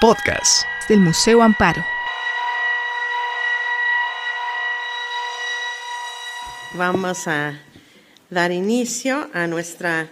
podcast del Museo Amparo. Vamos a dar inicio a nuestra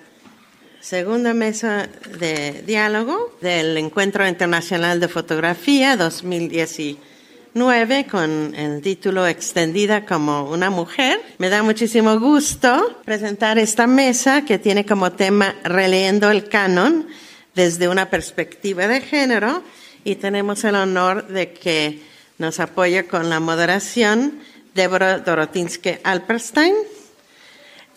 segunda mesa de diálogo del Encuentro Internacional de Fotografía 2019 con el título Extendida como una mujer. Me da muchísimo gusto presentar esta mesa que tiene como tema Releyendo el canon desde una perspectiva de género y tenemos el honor de que nos apoye con la moderación Deborah Dorotinsky Alperstein.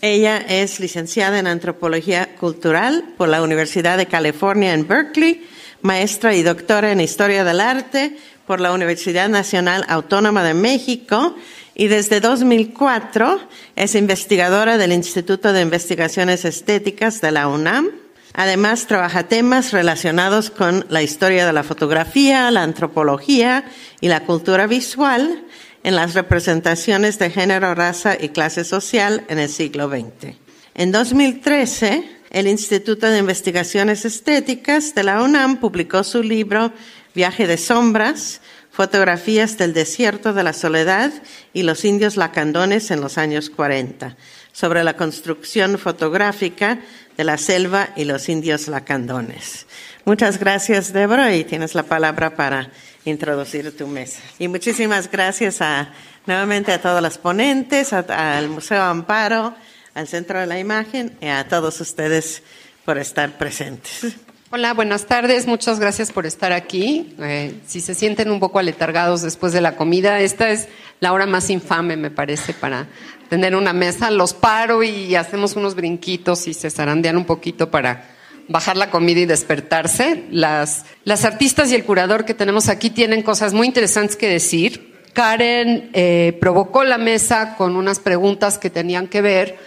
Ella es licenciada en Antropología Cultural por la Universidad de California en Berkeley, maestra y doctora en Historia del Arte por la Universidad Nacional Autónoma de México y desde 2004 es investigadora del Instituto de Investigaciones Estéticas de la UNAM. Además, trabaja temas relacionados con la historia de la fotografía, la antropología y la cultura visual en las representaciones de género, raza y clase social en el siglo XX. En 2013, el Instituto de Investigaciones Estéticas de la UNAM publicó su libro Viaje de Sombras, fotografías del desierto de la soledad y los indios lacandones en los años 40, sobre la construcción fotográfica de la selva y los indios lacandones. Muchas gracias, Débora, y tienes la palabra para introducir tu mesa. Y muchísimas gracias a, nuevamente a todos los ponentes, al Museo Amparo, al Centro de la Imagen y a todos ustedes por estar presentes. Hola, buenas tardes. Muchas gracias por estar aquí. Eh, si se sienten un poco aletargados después de la comida, esta es la hora más infame, me parece, para tener una mesa. Los paro y hacemos unos brinquitos y se zarandean un poquito para bajar la comida y despertarse. Las, las artistas y el curador que tenemos aquí tienen cosas muy interesantes que decir. Karen eh, provocó la mesa con unas preguntas que tenían que ver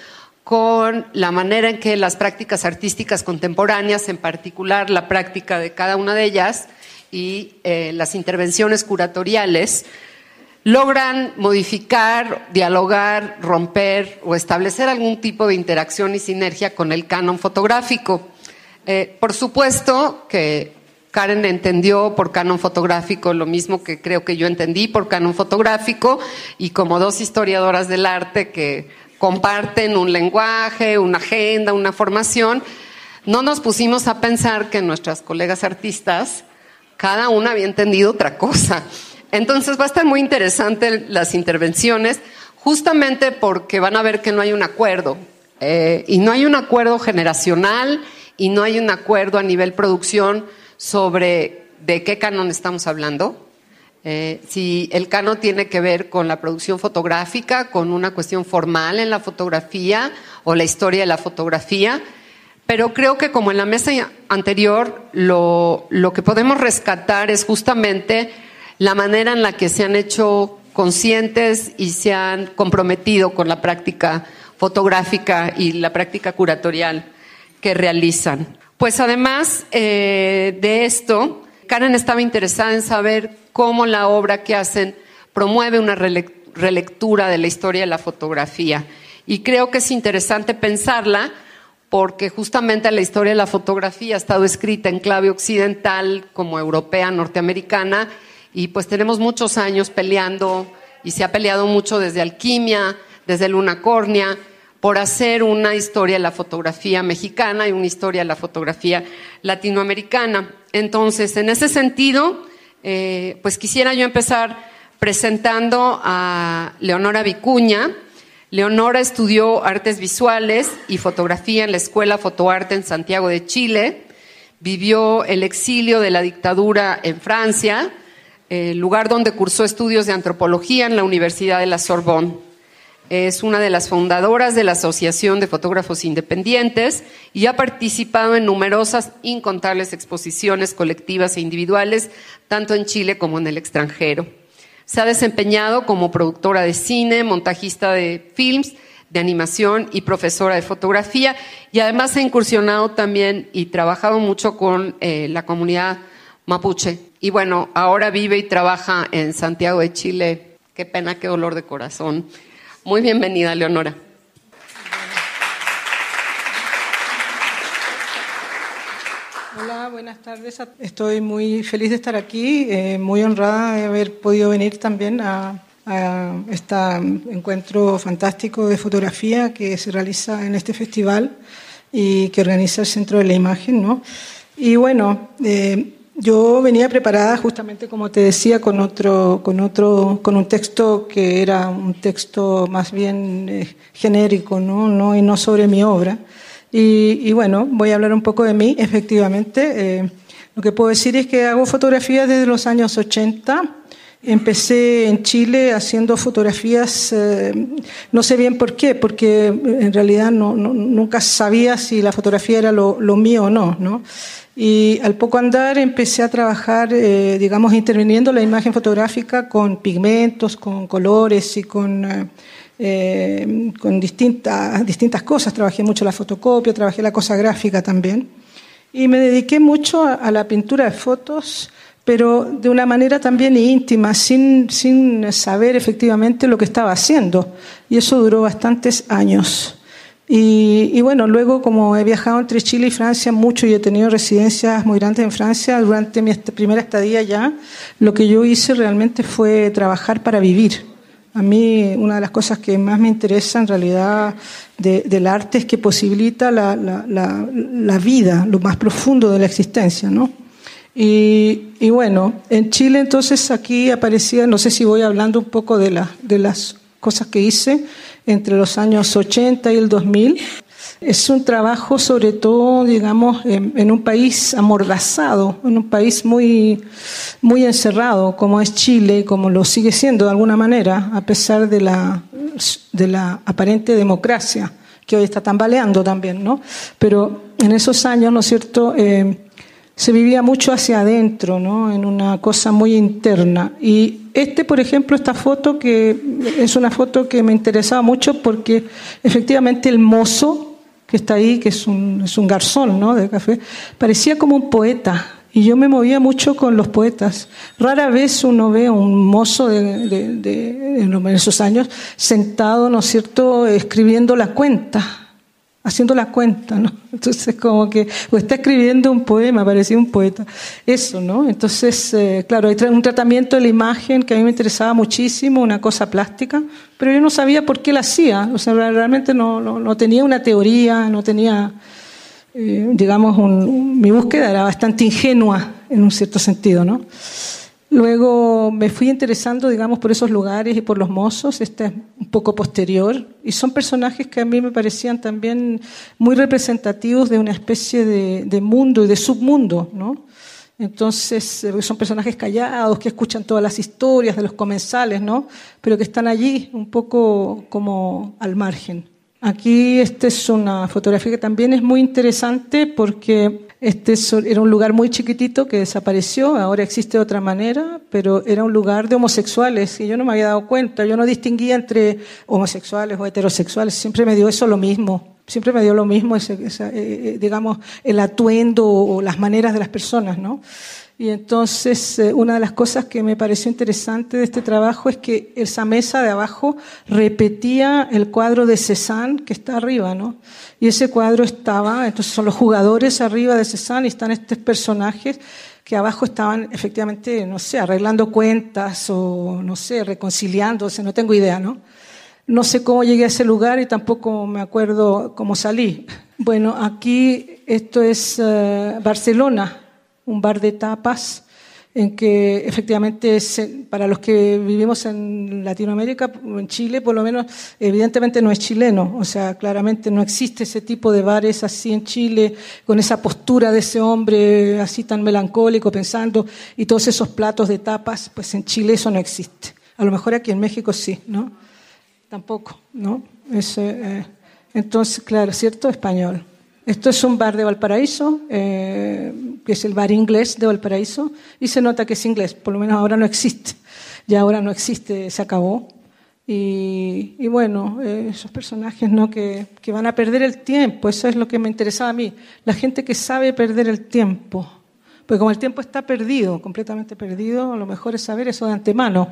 con la manera en que las prácticas artísticas contemporáneas, en particular la práctica de cada una de ellas y eh, las intervenciones curatoriales, logran modificar, dialogar, romper o establecer algún tipo de interacción y sinergia con el canon fotográfico. Eh, por supuesto que Karen entendió por canon fotográfico lo mismo que creo que yo entendí por canon fotográfico y como dos historiadoras del arte que comparten un lenguaje, una agenda, una formación, no nos pusimos a pensar que nuestras colegas artistas, cada una había entendido otra cosa. Entonces va a estar muy interesante las intervenciones, justamente porque van a ver que no hay un acuerdo. Eh, y no hay un acuerdo generacional y no hay un acuerdo a nivel producción sobre de qué canon estamos hablando. Eh, si el canon tiene que ver con la producción fotográfica, con una cuestión formal en la fotografía o la historia de la fotografía, pero creo que como en la mesa anterior, lo, lo que podemos rescatar es justamente la manera en la que se han hecho conscientes y se han comprometido con la práctica fotográfica y la práctica curatorial que realizan. Pues además eh, de esto, Karen estaba interesada en saber cómo la obra que hacen promueve una relectura de la historia de la fotografía. Y creo que es interesante pensarla porque justamente la historia de la fotografía ha estado escrita en clave occidental como europea, norteamericana, y pues tenemos muchos años peleando y se ha peleado mucho desde Alquimia, desde Luna Cornia, por hacer una historia de la fotografía mexicana y una historia de la fotografía latinoamericana. Entonces, en ese sentido, eh, pues quisiera yo empezar presentando a Leonora Vicuña. Leonora estudió artes visuales y fotografía en la Escuela Fotoarte en Santiago de Chile. Vivió el exilio de la dictadura en Francia, el lugar donde cursó estudios de antropología en la Universidad de la Sorbonne. Es una de las fundadoras de la Asociación de Fotógrafos Independientes y ha participado en numerosas, incontables exposiciones colectivas e individuales, tanto en Chile como en el extranjero. Se ha desempeñado como productora de cine, montajista de films, de animación y profesora de fotografía y además ha incursionado también y trabajado mucho con eh, la comunidad mapuche. Y bueno, ahora vive y trabaja en Santiago de Chile. Qué pena, qué dolor de corazón. Muy bienvenida, Leonora. Hola, buenas tardes. Estoy muy feliz de estar aquí, eh, muy honrada de haber podido venir también a, este encuentro fantástico de fotografía que se realiza en este festival y que organiza el Centro de la Imagen. ¿no? Y bueno, eh, yo venía preparada justamente, como te decía, con otro, con otro, con un texto que era un texto más bien eh, genérico, ¿no? ¿no? y no sobre mi obra. Y, bueno, voy a hablar un poco de mí, efectivamente. Eh, lo que puedo decir es que hago fotografías desde los años 80. Empecé en Chile haciendo fotografías, eh, no sé bien por qué, porque en realidad no, nunca sabía si la fotografía era lo, mío o no, ¿no? Y al poco andar empecé a trabajar, eh, digamos, interviniendo la imagen fotográfica con pigmentos, con colores y con eh, con distintas, distintas cosas. Trabajé mucho la fotocopia, trabajé la cosa gráfica también. Y me dediqué mucho a, la pintura de fotos, pero de una manera también íntima, sin, sin saber efectivamente lo que estaba haciendo. Y eso duró bastantes años. Y, y, bueno, luego como he viajado entre Chile y Francia mucho y he tenido residencias muy grandes en Francia, durante mi primera estadía ya, lo que yo hice realmente fue trabajar para vivir. A mí una de las cosas que más me interesa en realidad del arte es que posibilita la, la, vida, lo más profundo de la existencia, ¿no? Y, y, bueno, en Chile entonces aquí aparecía, no sé si voy hablando un poco de, la, de las cosas que hice entre los años 80 y el 2000. Es un trabajo sobre todo, digamos, en, un país amordazado, en un país muy, muy encerrado como es Chile, como lo sigue siendo de alguna manera, a pesar de la, de la aparente democracia que hoy está tambaleando también, ¿no? Pero en esos años, ¿no es cierto?, eh, se vivía mucho hacia adentro, ¿no? En una cosa muy interna. Y este, por ejemplo, esta foto que es una foto que me interesaba mucho porque efectivamente el mozo que está ahí, que es un, garzón ¿no? de café, parecía como un poeta. Y yo me movía mucho con los poetas. Rara vez uno ve a un mozo de, de, de, en esos años sentado, ¿no es cierto?, escribiendo la cuenta haciendo la cuenta, ¿no? Entonces, como que, o está escribiendo un poema, parecía un poeta. Eso, ¿no? Entonces, eh, claro, hay un tratamiento de la imagen que a mí me interesaba muchísimo, una cosa plástica, pero yo no sabía por qué la hacía. O sea, realmente no, no, tenía una teoría, no tenía, eh, digamos, mi búsqueda era bastante ingenua en un cierto sentido, ¿no? Luego me fui interesando, digamos, por esos lugares y por los mozos, este es un poco posterior, y son personajes que a mí me parecían también muy representativos de una especie de, mundo y de submundo, ¿no? Entonces, eh, son personajes callados, que escuchan todas las historias de los comensales, ¿no? Pero que están allí un poco como al margen. Aquí esta es una fotografía que también es muy interesante porque este era un lugar muy chiquitito que desapareció, ahora existe de otra manera, pero era un lugar de homosexuales y yo no me había dado cuenta, yo no distinguía entre homosexuales o heterosexuales, siempre me dio eso lo mismo, siempre me dio lo mismo, ese, eh, eh, digamos, el atuendo o las maneras de las personas, ¿no? Y entonces eh, una de las cosas que me pareció interesante de este trabajo es que esa mesa de abajo repetía el cuadro de Cézanne que está arriba, ¿no? Y ese cuadro estaba, entonces son los jugadores arriba de Cézanne y están estos personajes que abajo estaban efectivamente, no sé, arreglando cuentas o, no sé, reconciliándose, no tengo idea, ¿no? No sé cómo llegué a ese lugar y tampoco me acuerdo cómo salí. Bueno, aquí esto es eh, Barcelona, un bar de tapas en que efectivamente para los que vivimos en Latinoamérica, en Chile por lo menos, evidentemente no es chileno, o sea, claramente no existe ese tipo de bares así en Chile, con esa postura de ese hombre así tan melancólico pensando, y todos esos platos de tapas, pues en Chile eso no existe. A lo mejor aquí en México sí, ¿no? Tampoco, ¿no? Eh, entonces, claro, cierto, español. Esto es un bar de Valparaíso, eh, que es el bar inglés de Valparaíso, y se nota que es inglés, por lo menos ahora no existe. Ya ahora no existe, se acabó. Y, y bueno, eh, esos personajes ¿no? Que, que, van a perder el tiempo, eso es lo que me interesaba a mí. La gente que sabe perder el tiempo. Porque como el tiempo está perdido, completamente perdido, lo mejor es saber eso de antemano.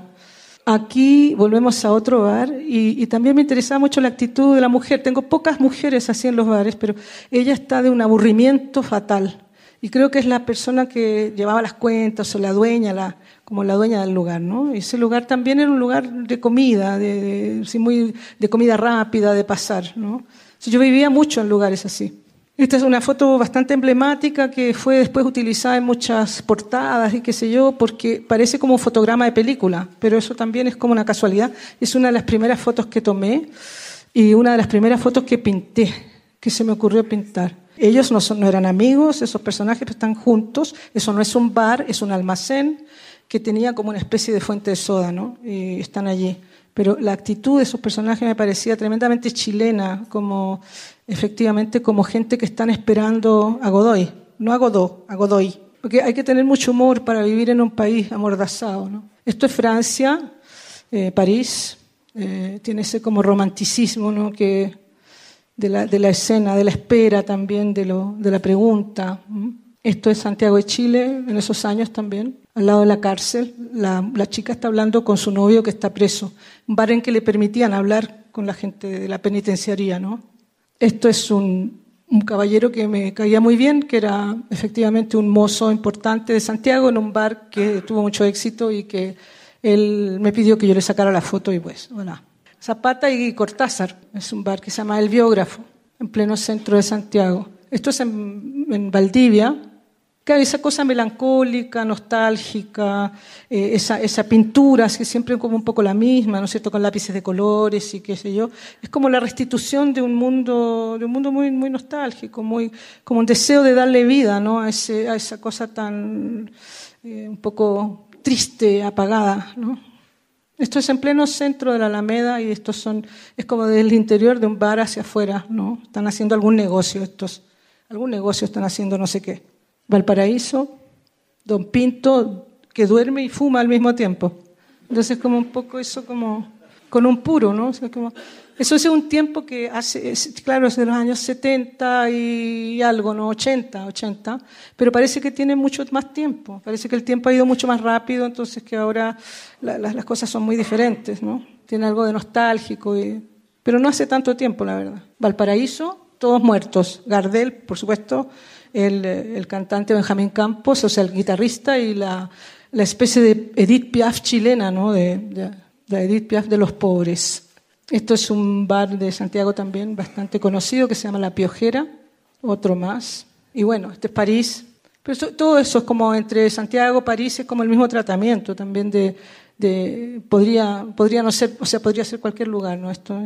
Aquí volvemos a otro bar y, también me interesaba mucho la actitud de la mujer. Tengo pocas mujeres así en los bares, pero ella está de un aburrimiento fatal Y creo que es la persona que llevaba las cuentas o la dueña, la, como la dueña del lugar, ¿no? Y ese lugar también era un lugar de comida, de, de, muy, de comida rápida, de pasar, ¿no? Yo vivía mucho en lugares así. Esta es una foto bastante emblemática que fue después utilizada en muchas portadas y qué sé yo, porque parece como un fotograma de película, pero eso también es como una casualidad. Es una de las primeras fotos que tomé y una de las primeras fotos que pinté, que se me ocurrió pintar. Ellos no, son, no eran amigos, esos personajes están juntos, eso no es un bar, es un almacén que tenía como una especie de fuente de soda, ¿no? Y están allí. Pero la actitud de esos personajes me parecía tremendamente chilena, como efectivamente como gente que están esperando a Godoy, no a Godó, a Godoy. Porque hay que tener mucho humor para vivir en un país amordazado. ¿no? Esto es Francia, eh, París, eh, tiene ese como romanticismo ¿no? que de la, de la, escena, de la espera también, de, lo, de la pregunta. Esto es Santiago de Chile, en esos años también, al lado de la cárcel. La, la chica está hablando con su novio que está preso. Un bar en que le permitían hablar con la gente de la penitenciaría, ¿no? Esto es un, caballero que me caía muy bien, que era efectivamente un mozo importante de Santiago en un bar que tuvo mucho éxito y que él me pidió que yo le sacara la foto y pues, voilà. Zapata y Cortázar, es un bar que se llama El Biógrafo, en pleno centro de Santiago. Esto es en, en Valdivia, Claro, esa cosa melancólica, nostálgica, eh, esa, esa, pintura, que siempre como un poco la misma, ¿no es cierto?, con lápices de colores y qué sé yo, es como la restitución de un mundo, de un mundo muy, muy nostálgico, muy, como un deseo de darle vida, ¿no?, a, ese, a esa cosa tan eh, un poco triste, apagada, ¿no? Esto es en pleno centro de la Alameda y estos son, es como desde el interior de un bar hacia afuera, ¿no? Están haciendo algún negocio estos, algún negocio están haciendo no sé qué. Valparaíso, Don Pinto, que duerme y fuma al mismo tiempo. Entonces, como un poco eso, como con un puro, ¿no? como, eso es un tiempo que hace, claro, es de los años 70 y algo, ¿no? 80, 80, pero parece que tiene mucho más tiempo. Parece que el tiempo ha ido mucho más rápido, entonces que ahora las cosas son muy diferentes, ¿no? Tiene algo de nostálgico, pero no hace tanto tiempo, la verdad. Valparaíso, todos muertos. Gardel, por supuesto, el, cantante Benjamín Campos, o sea, el guitarrista y la, especie de Edith Piaf chilena, ¿no? De, de, Edith Piaf de los pobres. Esto es un bar de Santiago también bastante conocido que se llama La Piojera, otro más. Y bueno, este es París. Pero todo eso es como entre Santiago, París, es como el mismo tratamiento también de, de podría, podría no ser, o sea, podría ser cualquier lugar, ¿no? Esto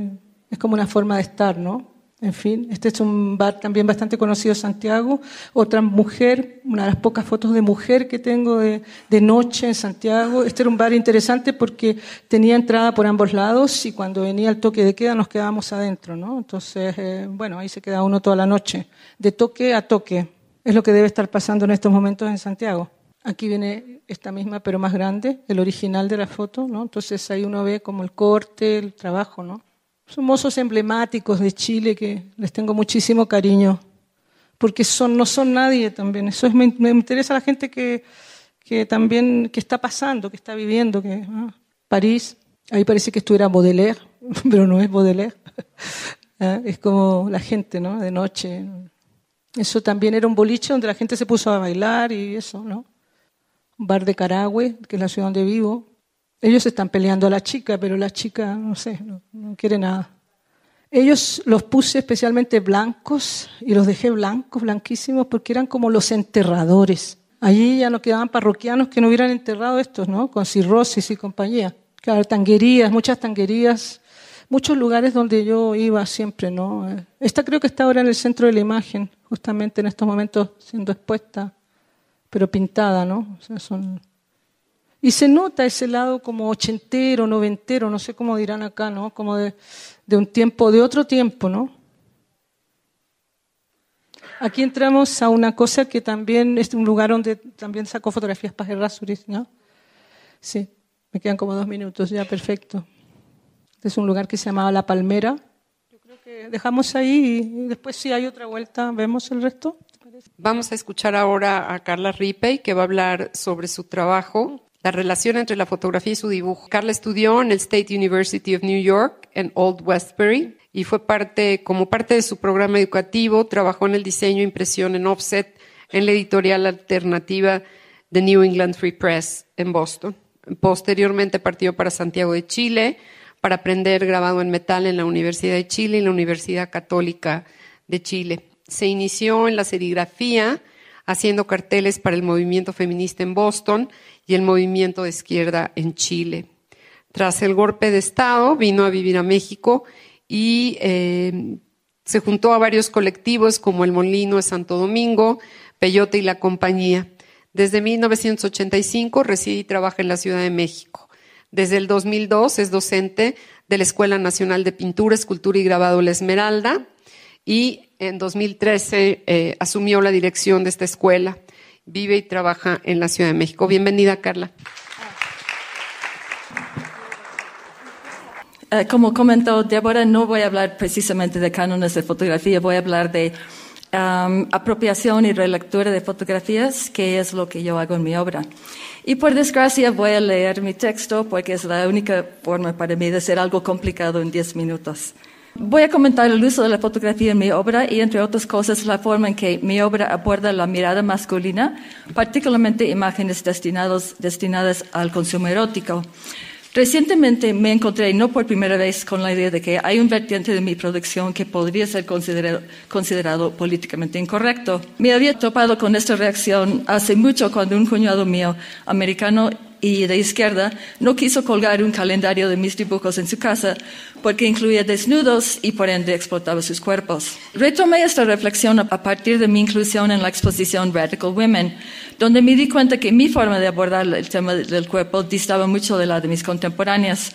es como una forma de estar, ¿no? En fin, este es un bar también bastante conocido Santiago. Otra mujer, una de las pocas fotos de mujer que tengo de, noche en Santiago. Este era un bar interesante porque tenía entrada por ambos lados y cuando venía el toque de queda nos quedábamos adentro, ¿no? Entonces, eh, bueno, ahí se queda uno toda la noche. De toque a toque. Es lo que debe estar pasando en estos momentos en Santiago. Aquí viene esta misma, pero más grande, el original de la foto, ¿no? Entonces ahí uno ve como el corte, el trabajo, ¿no? Son mozos emblemáticos de Chile que les tengo muchísimo cariño, porque son, no son nadie también. Eso es, me, interesa la gente que, que, también que está pasando, que está viviendo. Que, París, ahí parece que estuviera Baudelaire, pero no es Baudelaire. Ah, es como la gente, ¿no? De noche. Eso también era un boliche donde la gente se puso a bailar y eso, ¿no? Un bar de Carahue, que es la ciudad donde vivo, ellos están peleando a la chica, pero la chica, no sé, no, quiere nada. Ellos los puse especialmente blancos y los dejé blancos, blanquísimos, porque eran como los enterradores. Allí ya no quedaban parroquianos que no hubieran enterrado estos, ¿no? Con cirrosis y compañía. Claro, tanguerías, muchas tanguerías, muchos lugares donde yo iba siempre, ¿no? Esta creo que está ahora en el centro de la imagen, justamente en estos momentos siendo expuesta, pero pintada, ¿no? O sea, son y se nota ese lado como ochentero, noventero, no sé cómo dirán acá, ¿no? Como de, un tiempo, de otro tiempo, ¿no? Aquí entramos a una cosa que también es un lugar donde también sacó fotografías para Errázuriz, ¿no? Sí, me quedan como dos minutos, ya perfecto. Este es un lugar que se llamaba La Palmera. Yo creo que dejamos ahí y después si hay otra vuelta vemos el resto. Vamos a escuchar ahora a Carla Ripey que va a hablar sobre su trabajo la relación entre la fotografía y su dibujo. Carla estudió en el State University of New York en Old Westbury y fue parte, como parte de su programa educativo, trabajó en el diseño e impresión en offset en la editorial alternativa de New England Free Press en Boston. Posteriormente partió para Santiago de Chile para aprender grabado en metal en la Universidad de Chile y la Universidad Católica de Chile. Se inició en la serigrafía haciendo carteles para el movimiento feminista en Boston y el movimiento de izquierda en Chile. Tras el golpe de Estado, vino a vivir a México y eh, se juntó a varios colectivos como el Molino de Santo Domingo, Peyote y la Compañía. Desde 1985 reside y trabaja en la Ciudad de México. Desde el 2002 es docente de la Escuela Nacional de Pintura, Escultura y Grabado La Esmeralda y en 2013 eh, asumió la dirección de esta escuela. Vive y trabaja en la Ciudad de México. Bienvenida, Carla. Eh, como comentó Débora, no voy a hablar precisamente de cánones de fotografía, voy a hablar de um, apropiación y relectura de fotografías, que es lo que yo hago en mi obra. Y por desgracia voy a leer mi texto porque es la única forma para mí de hacer algo complicado en 10 minutos. Voy a comentar el uso de la fotografía en mi obra y, entre otras cosas, la forma en que mi obra aborda la mirada masculina, particularmente imágenes destinadas al consumo erótico. Recientemente me encontré, no por primera vez, con la idea de que hay un vertiente de mi producción que podría ser considerado, considerado, políticamente incorrecto. Me había topado con esta reacción hace mucho cuando un cuñado mío, americano, y de izquierda no quiso colgar un calendario de mis dibujos en su casa porque incluía desnudos y por ende explotaba sus cuerpos. Retomé esta reflexión a partir de mi inclusión en la exposición Radical Women, donde me di cuenta que mi forma de abordar el tema del cuerpo distaba mucho de la de mis contemporáneas.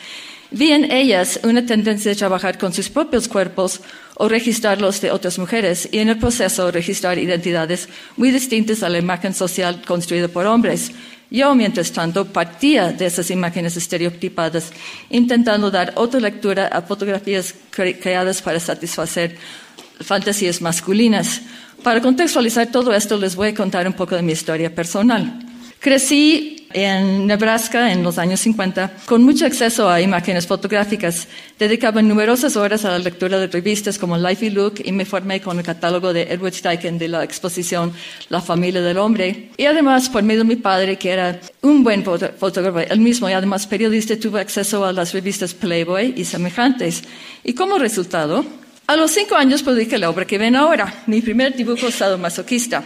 Vi en ellas una tendencia de trabajar con sus propios cuerpos o registrarlos de otras mujeres y en el proceso registrar identidades muy distintas a la imagen social construida por hombres. Yo, mientras tanto, partía de esas imágenes estereotipadas, intentando dar otra lectura a fotografías creadas para satisfacer fantasías masculinas. Para contextualizar todo esto, les voy a contar un poco de mi historia personal. Crecí en Nebraska en los años 50 con mucho acceso a imágenes fotográficas. Dedicaba numerosas horas a la lectura de revistas como Life y Look y me formé con el catálogo de Edward Steichen de la exposición La familia del hombre. Y además, por medio de mi padre, que era un buen fotógrafo, él mismo y además periodista, tuve acceso a las revistas Playboy y semejantes. Y como resultado, a los cinco años publiqué la obra que ven ahora, mi primer dibujo sadomasoquista.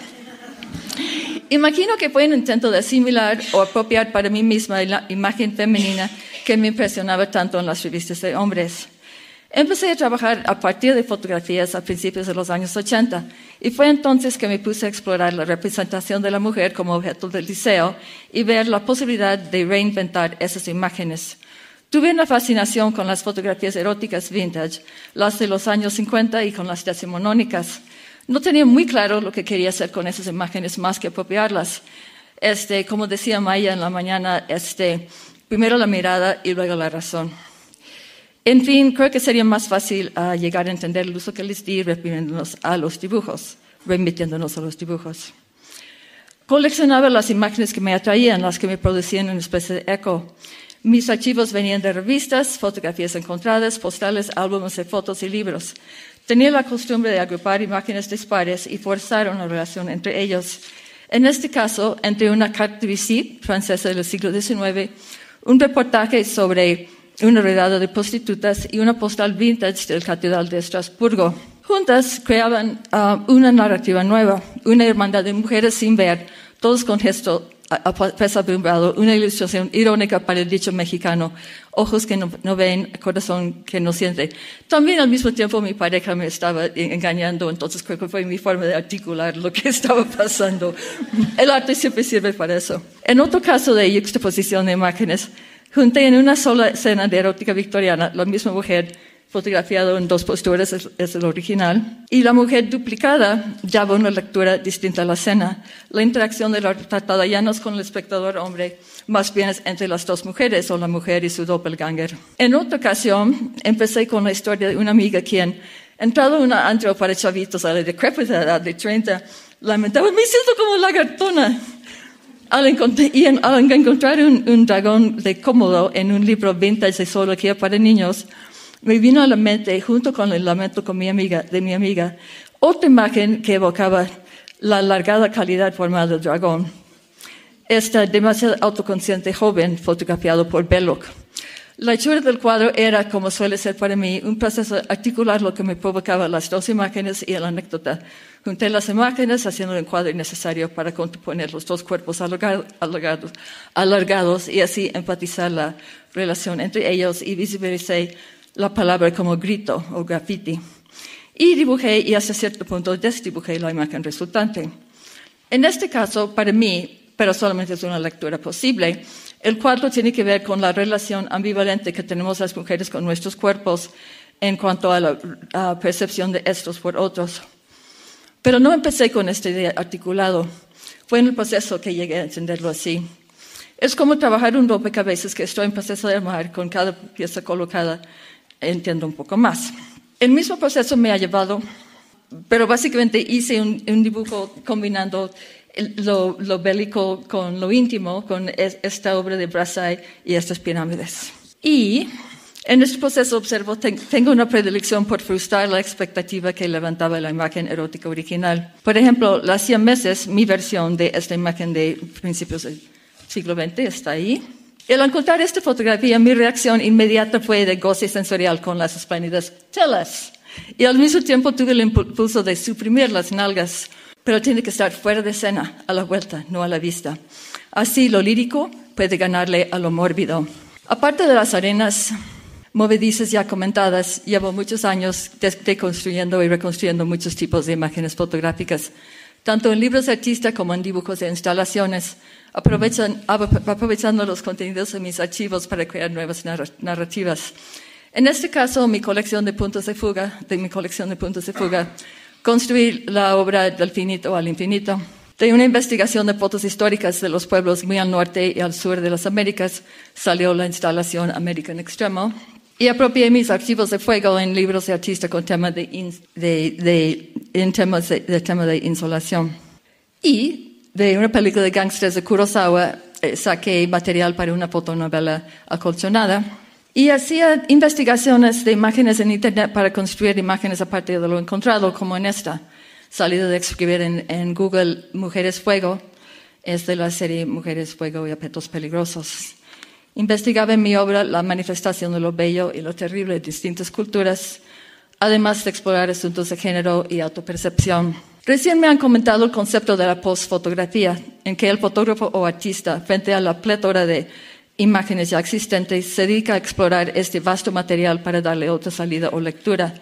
Imagino que fue un intento de asimilar o apropiar para mí misma la imagen femenina que me impresionaba tanto en las revistas de hombres. Empecé a trabajar a partir de fotografías a principios de los años 80 y fue entonces que me puse a explorar la representación de la mujer como objeto del liceo y ver la posibilidad de reinventar esas imágenes. Tuve una fascinación con las fotografías eróticas vintage, las de los años 50 y con las decimonónicas. No tenía muy claro lo que quería hacer con esas imágenes más que apropiarlas. Este, como decía Maya en la mañana, este, primero la mirada y luego la razón. En fin, creo que sería más fácil uh, llegar a entender el uso que les di refiriéndonos a los dibujos, remitiéndonos a los dibujos. Coleccionaba las imágenes que me atraían, las que me producían una especie de eco. Mis archivos venían de revistas, fotografías encontradas, postales, álbumes de fotos y libros. Tenía la costumbre de agrupar imágenes dispares y forzar una relación entre ellos. En este caso, entre una carte visite francesa del siglo XIX, un reportaje sobre una redada de prostitutas y una postal vintage del Catedral de Estrasburgo. Juntas creaban ah, una narrativa nueva, una hermandad de mujeres sin ver, todos con gesto apesadumbrado, una ilustración irónica para el dicho mexicano, ojos que no, ven, corazón que no siente. También al mismo tiempo mi pareja me estaba engañando, entonces creo que fue mi forma de articular lo que estaba pasando. El arte siempre sirve para eso. En otro caso de exposición de imágenes, junté en una sola escena de erótica victoriana la misma mujer fotografiado en dos posturas, es, el original, y la mujer duplicada daba una lectura distinta a la escena. La interacción de la retratada ya no es con el espectador hombre, más bien es entre las dos mujeres o la mujer y su doppelganger. En otra ocasión, empecé con la historia de una amiga quien, entrado en una antro para chavitos a la decrépita edad de 30, lamentaba, me siento como lagartona. Al, al encontrar un, un, dragón de cómodo en un libro vintage de zoología para niños, me vino a la mente, junto con el lamento con mi amiga, de mi amiga, otra imagen que evocaba la alargada calidad formal del dragón. Esta demasiado autoconsciente joven fotografiado por Belloc. La hechura del cuadro era, como suele ser para mí, un proceso articular lo que me provocaba las dos imágenes y la anécdota. Junté las imágenes haciendo el encuadre necesario para contraponer los dos cuerpos alargados, alargados y así enfatizar la relación entre ellos y visibilicé la palabra como grito o graffiti. Y dibujé y hasta cierto punto desdibujé la imagen resultante. En este caso, para mí, pero solamente es una lectura posible, el cuadro tiene que ver con la relación ambivalente que tenemos las mujeres con nuestros cuerpos en cuanto a la percepción de estos por otros. Pero no empecé con esta idea articulado. Fue en el proceso que llegué a entenderlo así. Es como trabajar un rompecabezas que estoy en proceso de armar con cada pieza colocada. Entiendo un poco más. El mismo proceso me ha llevado, pero básicamente hice un, dibujo combinando lo, lo, bélico con lo íntimo, con esta obra de Brassai y estas pirámides. Y en este proceso observo, tengo una predilección por frustrar la expectativa que levantaba la imagen erótica original. Por ejemplo, hacía meses mi versión de esta imagen de principios del siglo XX está ahí. Al encontrar esta fotografía, mi reacción inmediata fue de goce sensorial con las espléndidas telas. Y al mismo tiempo tuve el impulso de suprimir las nalgas, pero tiene que estar fuera de escena, a la vuelta, no a la vista. Así lo lírico puede ganarle a lo mórbido. Aparte de las arenas movedizas ya comentadas, llevo muchos años deconstruyendo y reconstruyendo muchos tipos de imágenes fotográficas, tanto en libros de artista como en dibujos de instalaciones aprovechando los contenidos de mis archivos para crear nuevas narrativas. En este caso, mi colección de puntos de fuga, de mi colección de puntos de fuga, construí la obra del finito al infinito. De una investigación de fotos históricas de los pueblos muy al norte y al sur de las Américas salió la instalación American Extremo. Y apropié mis archivos de fuego en libros de artista con tema de, en temas de, tema de insolación. Y de una película de gangsters de Kurosawa, eh, saqué material para una fotonovela acolchonada. Y hacía investigaciones de imágenes en Internet para construir imágenes a partir de lo encontrado, como en esta. Salido de escribir en, en Google Mujeres Fuego, es de la serie Mujeres Fuego y Apetos Peligrosos. Investigaba en mi obra la manifestación de lo bello y lo terrible de distintas culturas, además de explorar asuntos de género y autopercepción. Recién me han comentado el concepto de la postfotografía, en que el fotógrafo o artista, frente a la plétora de imágenes ya existentes, se dedica a explorar este vasto material para darle otra salida o lectura.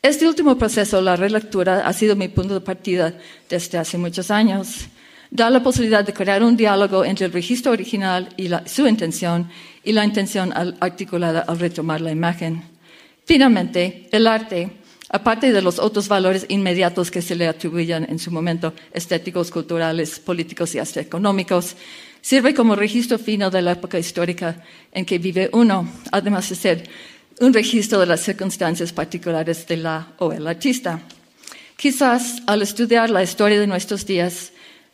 Este último proceso, la relectura, ha sido mi punto de partida desde hace muchos años. Da la posibilidad de crear un diálogo entre el registro original y su intención y la intención articulada al retomar la imagen. Finalmente, el arte aparte de los otros valores inmediatos que se le atribuyen en su momento, estéticos, culturales, políticos y hasta económicos, sirve como registro fino de la época histórica en que vive uno, además de ser un registro de las circunstancias particulares de la o el artista. Quizás al estudiar la historia de nuestros días,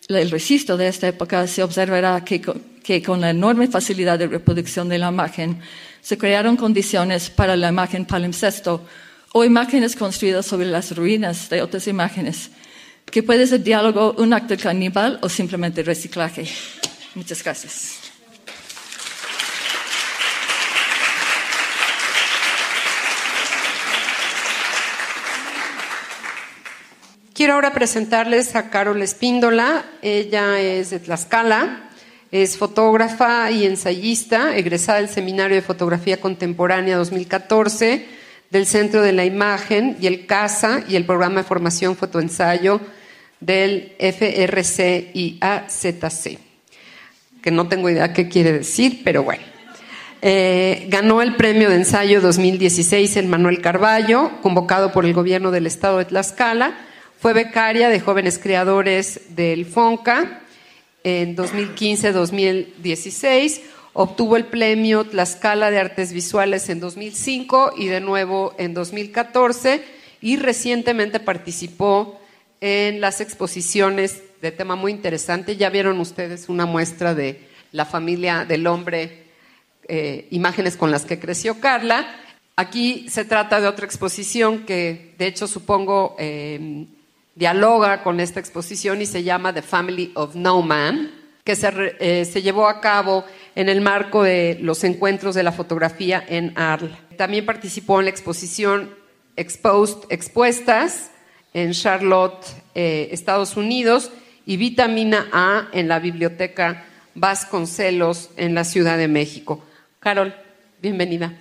el registro de esta época se observará que, que con la enorme facilidad de reproducción de la imagen se crearon condiciones para la imagen palimpsesto o imágenes construidas sobre las ruinas de otras imágenes, que puede ser diálogo, un acto caníbal o simplemente reciclaje. Muchas gracias. Quiero ahora presentarles a Carol Espíndola. Ella es de Tlaxcala, es fotógrafa y ensayista, egresada del Seminario de Fotografía Contemporánea 2014 del Centro de la Imagen y el CASA y el Programa de Formación Fotoensayo del FRC y AZC, que no tengo idea qué quiere decir, pero bueno. Eh, ganó el premio de ensayo 2016 el Manuel Carballo, convocado por el gobierno del estado de Tlaxcala. Fue becaria de jóvenes creadores del FONCA en 2015-2016 Obtuvo el premio Tlaxcala de Artes Visuales en 2005 y de nuevo en 2014 y recientemente participó en las exposiciones de tema muy interesante. Ya vieron ustedes una muestra de la familia del hombre, eh, imágenes con las que creció Carla. Aquí se trata de otra exposición que de hecho supongo eh, dialoga con esta exposición y se llama The Family of No Man, que se, eh, se llevó a cabo en el marco de los encuentros de la fotografía en Arles. También participó en la exposición Exposed, Expuestas en Charlotte, eh, Estados Unidos, y Vitamina A en la Biblioteca Vasconcelos en la Ciudad de México. Carol, bienvenida.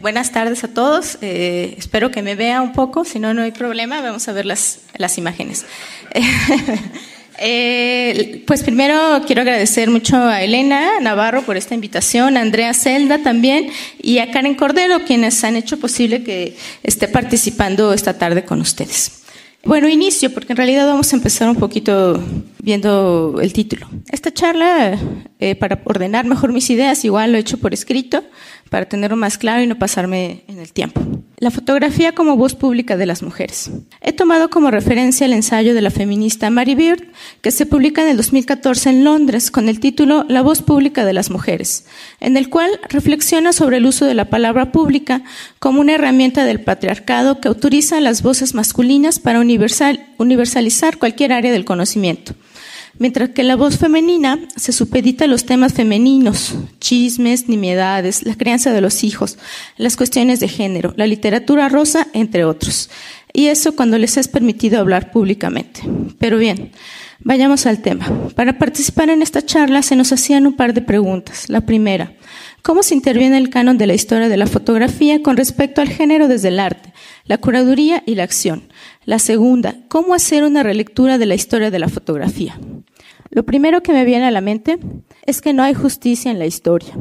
Buenas tardes a todos. Eh, espero que me vea un poco, si no, no hay problema. Vamos a ver las, las imágenes. Eh, pues primero quiero agradecer mucho a Elena Navarro por esta invitación, a Andrea Celda también y a Karen Cordero, quienes han hecho posible que esté participando esta tarde con ustedes. Bueno, inicio, porque en realidad vamos a empezar un poquito viendo el título. Esta charla, eh, para ordenar mejor mis ideas, igual lo he hecho por escrito, para tenerlo más claro y no pasarme en el tiempo. La fotografía como voz pública de las mujeres. He tomado como referencia el ensayo de la feminista Mary Beard, que se publica en el 2014 en Londres con el título La voz pública de las mujeres, en el cual reflexiona sobre el uso de la palabra pública como una herramienta del patriarcado que autoriza las voces masculinas para universalizar cualquier área del conocimiento mientras que la voz femenina se supedita a los temas femeninos, chismes, nimiedades, la crianza de los hijos, las cuestiones de género, la literatura rosa, entre otros. Y eso cuando les es permitido hablar públicamente. Pero bien, vayamos al tema. Para participar en esta charla se nos hacían un par de preguntas. La primera, ¿cómo se interviene el canon de la historia de la fotografía con respecto al género desde el arte, la curaduría y la acción? La segunda, ¿cómo hacer una relectura de la historia de la fotografía? Lo primero que me viene a la mente es que no hay justicia en la historia.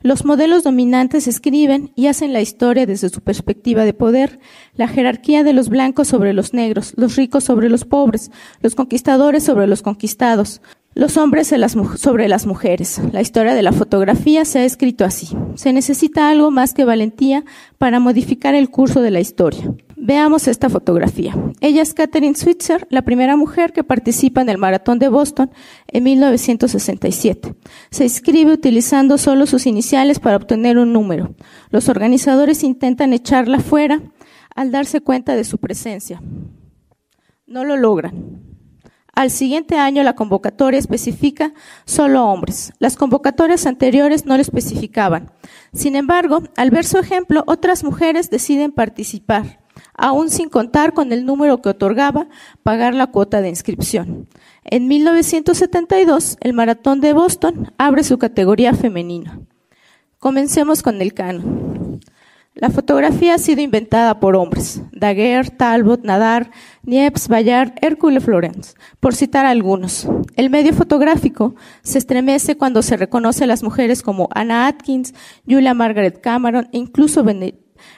Los modelos dominantes escriben y hacen la historia desde su perspectiva de poder, la jerarquía de los blancos sobre los negros, los ricos sobre los pobres, los conquistadores sobre los conquistados, los hombres sobre las mujeres. La historia de la fotografía se ha escrito así. Se necesita algo más que valentía para modificar el curso de la historia. Veamos esta fotografía. Ella es Catherine Switzer, la primera mujer que participa en el Maratón de Boston en 1967. Se inscribe utilizando solo sus iniciales para obtener un número. Los organizadores intentan echarla fuera al darse cuenta de su presencia. No lo logran. Al siguiente año la convocatoria especifica solo hombres. Las convocatorias anteriores no lo especificaban. Sin embargo, al ver su ejemplo, otras mujeres deciden participar, aún sin contar con el número que otorgaba pagar la cuota de inscripción. En 1972, el Maratón de Boston abre su categoría femenina. Comencemos con el canon. La fotografía ha sido inventada por hombres, Daguerre, Talbot, Nadar, Niepce, Bayard, Hercule Florence, por citar algunos. El medio fotográfico se estremece cuando se reconoce a las mujeres como Anna Atkins, Julia Margaret Cameron e incluso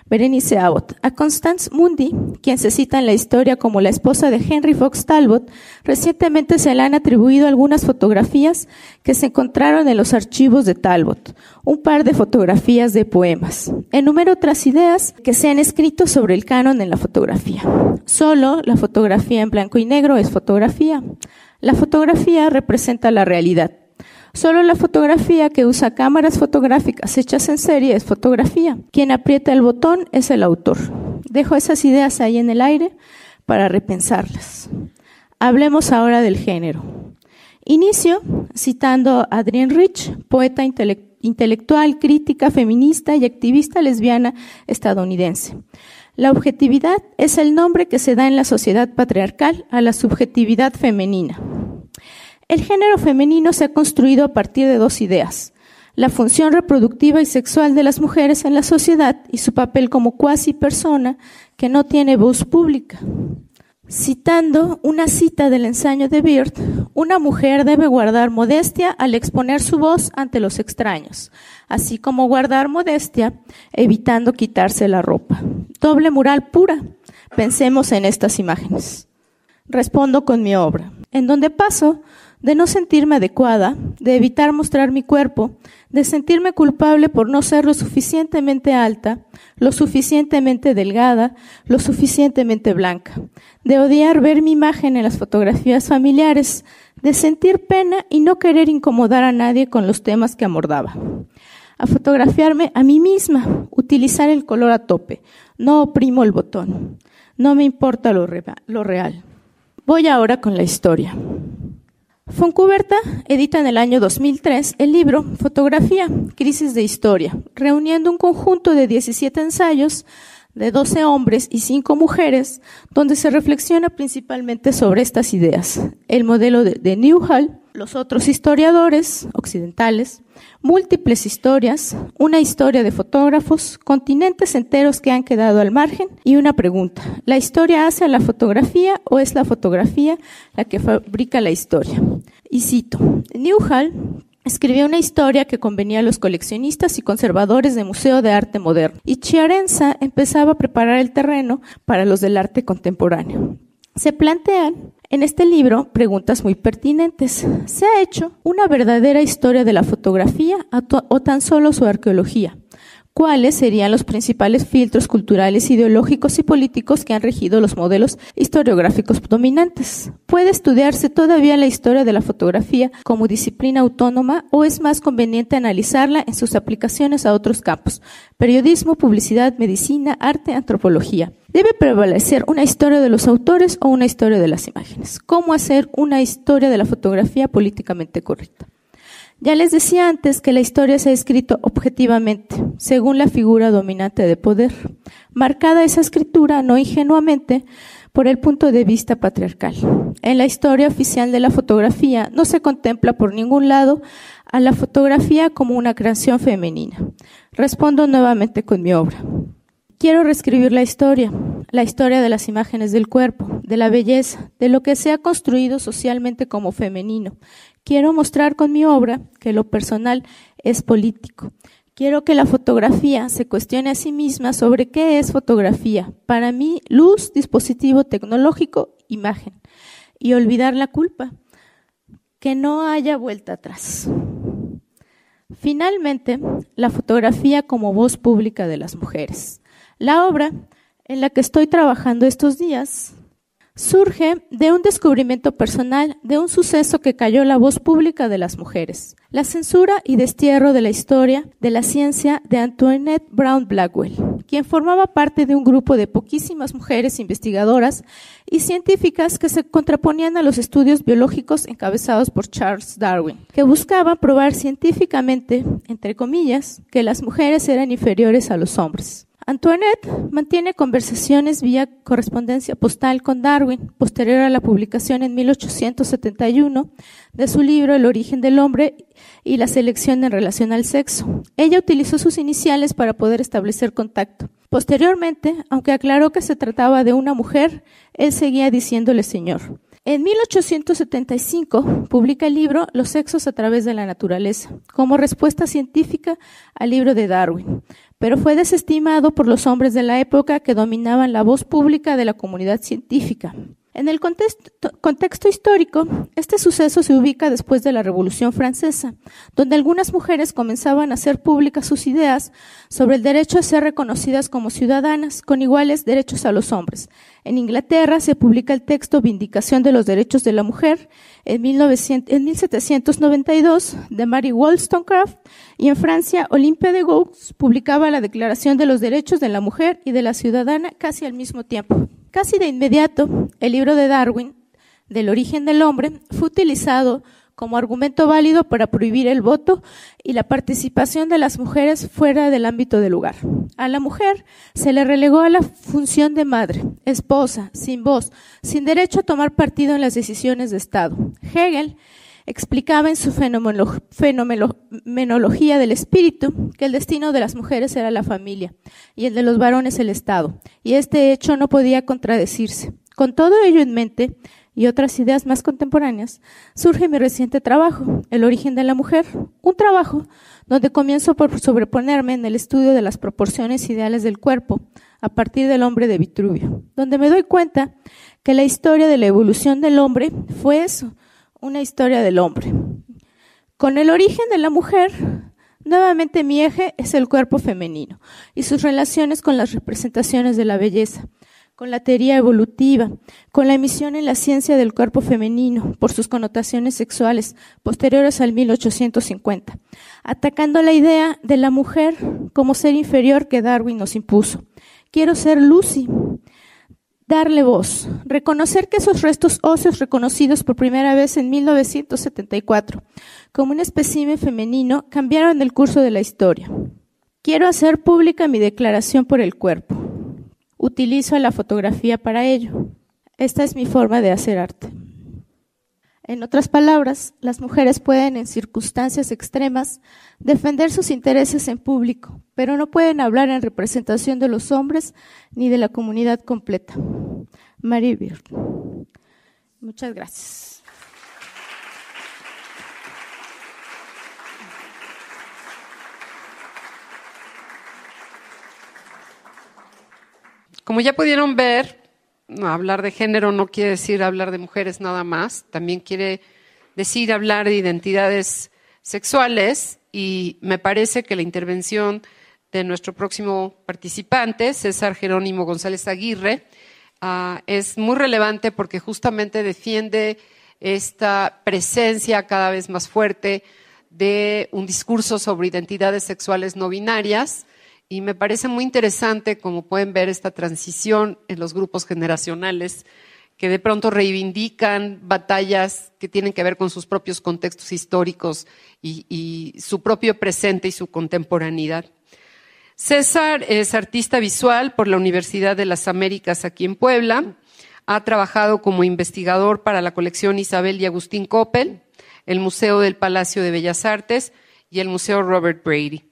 Berenice Abbott. A Constance Mundy, quien se cita en la historia como la esposa de Henry Fox Talbot, recientemente se le han atribuido algunas fotografías que se encontraron en los archivos de Talbot, un par de fotografías de poemas. Enumero otras ideas que se han escrito sobre el canon en la fotografía. Solo la fotografía en blanco y negro es fotografía. La fotografía representa la realidad. Solo la fotografía que usa cámaras fotográficas hechas en serie es fotografía. Quien aprieta el botón es el autor. Dejo esas ideas ahí en el aire para repensarlas. Hablemos ahora del género. Inicio citando a Adrienne Rich, poeta intelectual, crítica, feminista y activista lesbiana estadounidense. La objetividad es el nombre que se da en la sociedad patriarcal a la subjetividad femenina. El género femenino se ha construido a partir de dos ideas, la función reproductiva y sexual de las mujeres en la sociedad y su papel como cuasi persona que no tiene voz pública. Citando una cita del ensayo de Beard, una mujer debe guardar modestia al exponer su voz ante los extraños, así como guardar modestia evitando quitarse la ropa. Doble mural pura. Pensemos en estas imágenes. Respondo con mi obra, en donde paso de no sentirme adecuada, de evitar mostrar mi cuerpo, de sentirme culpable por no ser lo suficientemente alta, lo suficientemente delgada, lo suficientemente blanca, de odiar ver mi imagen en las fotografías familiares, de sentir pena y no querer incomodar a nadie con los temas que amordaba. a fotografiarme a mí misma, utilizar el color a tope. No oprimo el botón. No me importa lo, lo real. Voy ahora con la historia. Foncuberta edita en el año 2003 el libro Fotografía, Crisis de Historia, reuniendo un conjunto de 17 ensayos de 12 hombres y 5 mujeres, donde se reflexiona principalmente sobre estas ideas. El modelo de, de Newhall, los otros historiadores occidentales, múltiples historias, una historia de fotógrafos, continentes enteros que han quedado al margen y una pregunta. ¿La historia hace a la fotografía o es la fotografía la que fabrica la historia? Y cito, Newhall escribió una historia que convenía a los coleccionistas y conservadores de Museo de Arte Moderno, y Chiarenza empezaba a preparar el terreno para los del arte contemporáneo. Se plantean en este libro, preguntas muy pertinentes. ¿Se ha hecho una verdadera historia de la fotografía o tan solo su arqueología? ¿Cuáles serían los principales filtros culturales, ideológicos y políticos que han regido los modelos historiográficos dominantes? ¿Puede estudiarse todavía la historia de la fotografía como disciplina autónoma o es más conveniente analizarla en sus aplicaciones a otros campos? Periodismo, publicidad, medicina, arte, antropología. ¿Debe prevalecer una historia de los autores o una historia de las imágenes? ¿Cómo hacer una historia de la fotografía políticamente correcta? Ya les decía antes que la historia se ha escrito objetivamente, según la figura dominante de poder, marcada esa escritura no ingenuamente por el punto de vista patriarcal. En la historia oficial de la fotografía no se contempla por ningún lado a la fotografía como una creación femenina. Respondo nuevamente con mi obra. Quiero reescribir la historia, la historia de las imágenes del cuerpo, de la belleza, de lo que se ha construido socialmente como femenino. Quiero mostrar con mi obra que lo personal es político. Quiero que la fotografía se cuestione a sí misma sobre qué es fotografía. Para mí, luz, dispositivo tecnológico, imagen. Y olvidar la culpa. Que no haya vuelta atrás. Finalmente, la fotografía como voz pública de las mujeres. La obra en la que estoy trabajando estos días surge de un descubrimiento personal, de un suceso que cayó la voz pública de las mujeres, la censura y destierro de la historia de la ciencia de Antoinette Brown Blackwell, quien formaba parte de un grupo de poquísimas mujeres investigadoras y científicas que se contraponían a los estudios biológicos encabezados por Charles Darwin, que buscaban probar científicamente, entre comillas, que las mujeres eran inferiores a los hombres. Antoinette mantiene conversaciones vía correspondencia postal con Darwin, posterior a la publicación en 1871 de su libro El origen del hombre y la selección en relación al sexo. Ella utilizó sus iniciales para poder establecer contacto. Posteriormente, aunque aclaró que se trataba de una mujer, él seguía diciéndole señor. En 1875 publica el libro Los sexos a través de la naturaleza, como respuesta científica al libro de Darwin pero fue desestimado por los hombres de la época que dominaban la voz pública de la comunidad científica. En el contexto, histórico, este suceso se ubica después de la Revolución Francesa, donde algunas mujeres comenzaban a hacer públicas sus ideas sobre el derecho a ser reconocidas como ciudadanas con iguales derechos a los hombres. En Inglaterra se publica el texto Vindicación de los Derechos de la Mujer en, 1792 de Mary Wollstonecraft y en Francia Olympia de Gaulle publicaba la Declaración de los Derechos de la Mujer y de la Ciudadana casi al mismo tiempo. Casi de inmediato, el libro de Darwin, del origen del hombre, fue utilizado como argumento válido para prohibir el voto y la participación de las mujeres fuera del ámbito del lugar. A la mujer se le relegó a la función de madre, esposa, sin voz, sin derecho a tomar partido en las decisiones de Estado. Hegel explicaba en su fenomenología del espíritu que el destino de las mujeres era la familia y el de los varones el Estado, y este hecho no podía contradecirse. Con todo ello en mente y otras ideas más contemporáneas, surge mi reciente trabajo, El origen de la mujer, un trabajo donde comienzo por sobreponerme en el estudio de las proporciones ideales del cuerpo a partir del hombre de Vitruvio, donde me doy cuenta que la historia de la evolución del hombre fue eso, una historia del hombre. Con el origen de la mujer, nuevamente mi eje es el cuerpo femenino y sus relaciones con las representaciones de la belleza. Con la teoría evolutiva, con la emisión en la ciencia del cuerpo femenino por sus connotaciones sexuales posteriores al 1850, atacando la idea de la mujer como ser inferior que Darwin nos impuso. Quiero ser Lucy, darle voz, reconocer que esos restos óseos reconocidos por primera vez en 1974 como un espécimen femenino cambiaron el curso de la historia. Quiero hacer pública mi declaración por el cuerpo. Utilizo la fotografía para ello. Esta es mi forma de hacer arte. En otras palabras, las mujeres pueden en circunstancias extremas defender sus intereses en público, pero no pueden hablar en representación de los hombres ni de la comunidad completa. Mary Bird. Muchas gracias. Como ya pudieron ver, hablar de género no quiere decir hablar de mujeres nada más, también quiere decir hablar de identidades sexuales y me parece que la intervención de nuestro próximo participante, César Jerónimo González Aguirre, uh, es muy relevante porque justamente defiende esta presencia cada vez más fuerte de un discurso sobre identidades sexuales no binarias y me parece muy interesante, como pueden ver, esta transición en los grupos generacionales que de pronto reivindican batallas que tienen que ver con sus propios contextos históricos y, su propio presente y su contemporaneidad. César es artista visual por la Universidad de las Américas aquí en Puebla. Ha trabajado como investigador para la colección Isabel y Agustín Coppel, el Museo del Palacio de Bellas Artes y el Museo Robert Brady.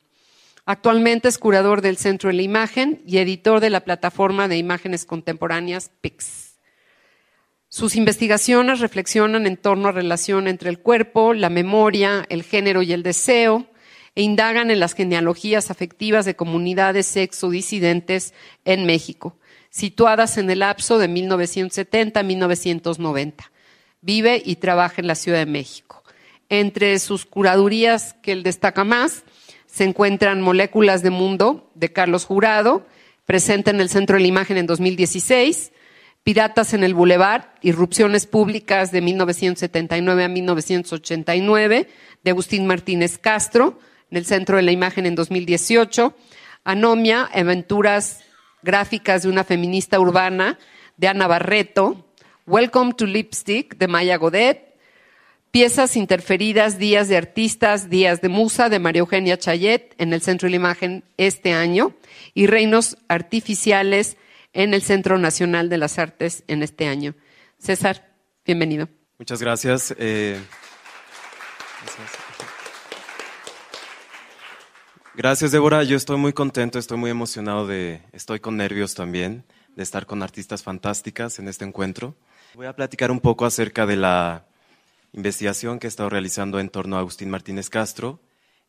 Actualmente es curador del Centro de la Imagen y editor de la plataforma de imágenes contemporáneas PIX. Sus investigaciones reflexionan en torno a la relación entre el cuerpo, la memoria, el género y el deseo, e indagan en las genealogías afectivas de comunidades sexo-disidentes en México, situadas en el lapso de 1970 a 1990. Vive y trabaja en la Ciudad de México. Entre sus curadurías que él destaca más, se encuentran Moléculas de Mundo de Carlos Jurado, presente en el Centro de la Imagen en 2016, Piratas en el Boulevard, Irrupciones Públicas de 1979 a 1989 de Agustín Martínez Castro, en el Centro de la Imagen en 2018, Anomia, Aventuras Gráficas de una Feminista Urbana de Ana Barreto, Welcome to Lipstick de Maya Godet, Piezas interferidas, Días de Artistas, Días de Musa de María Eugenia Chayet en el Centro de la Imagen este año y Reinos Artificiales en el Centro Nacional de las Artes en este año. César, bienvenido. Muchas gracias. Eh, gracias. Gracias, Débora. Yo estoy muy contento, estoy muy emocionado de, estoy con nervios también de estar con artistas fantásticas en este encuentro. Voy a platicar un poco acerca de la investigación que he estado realizando en torno a Agustín Martínez Castro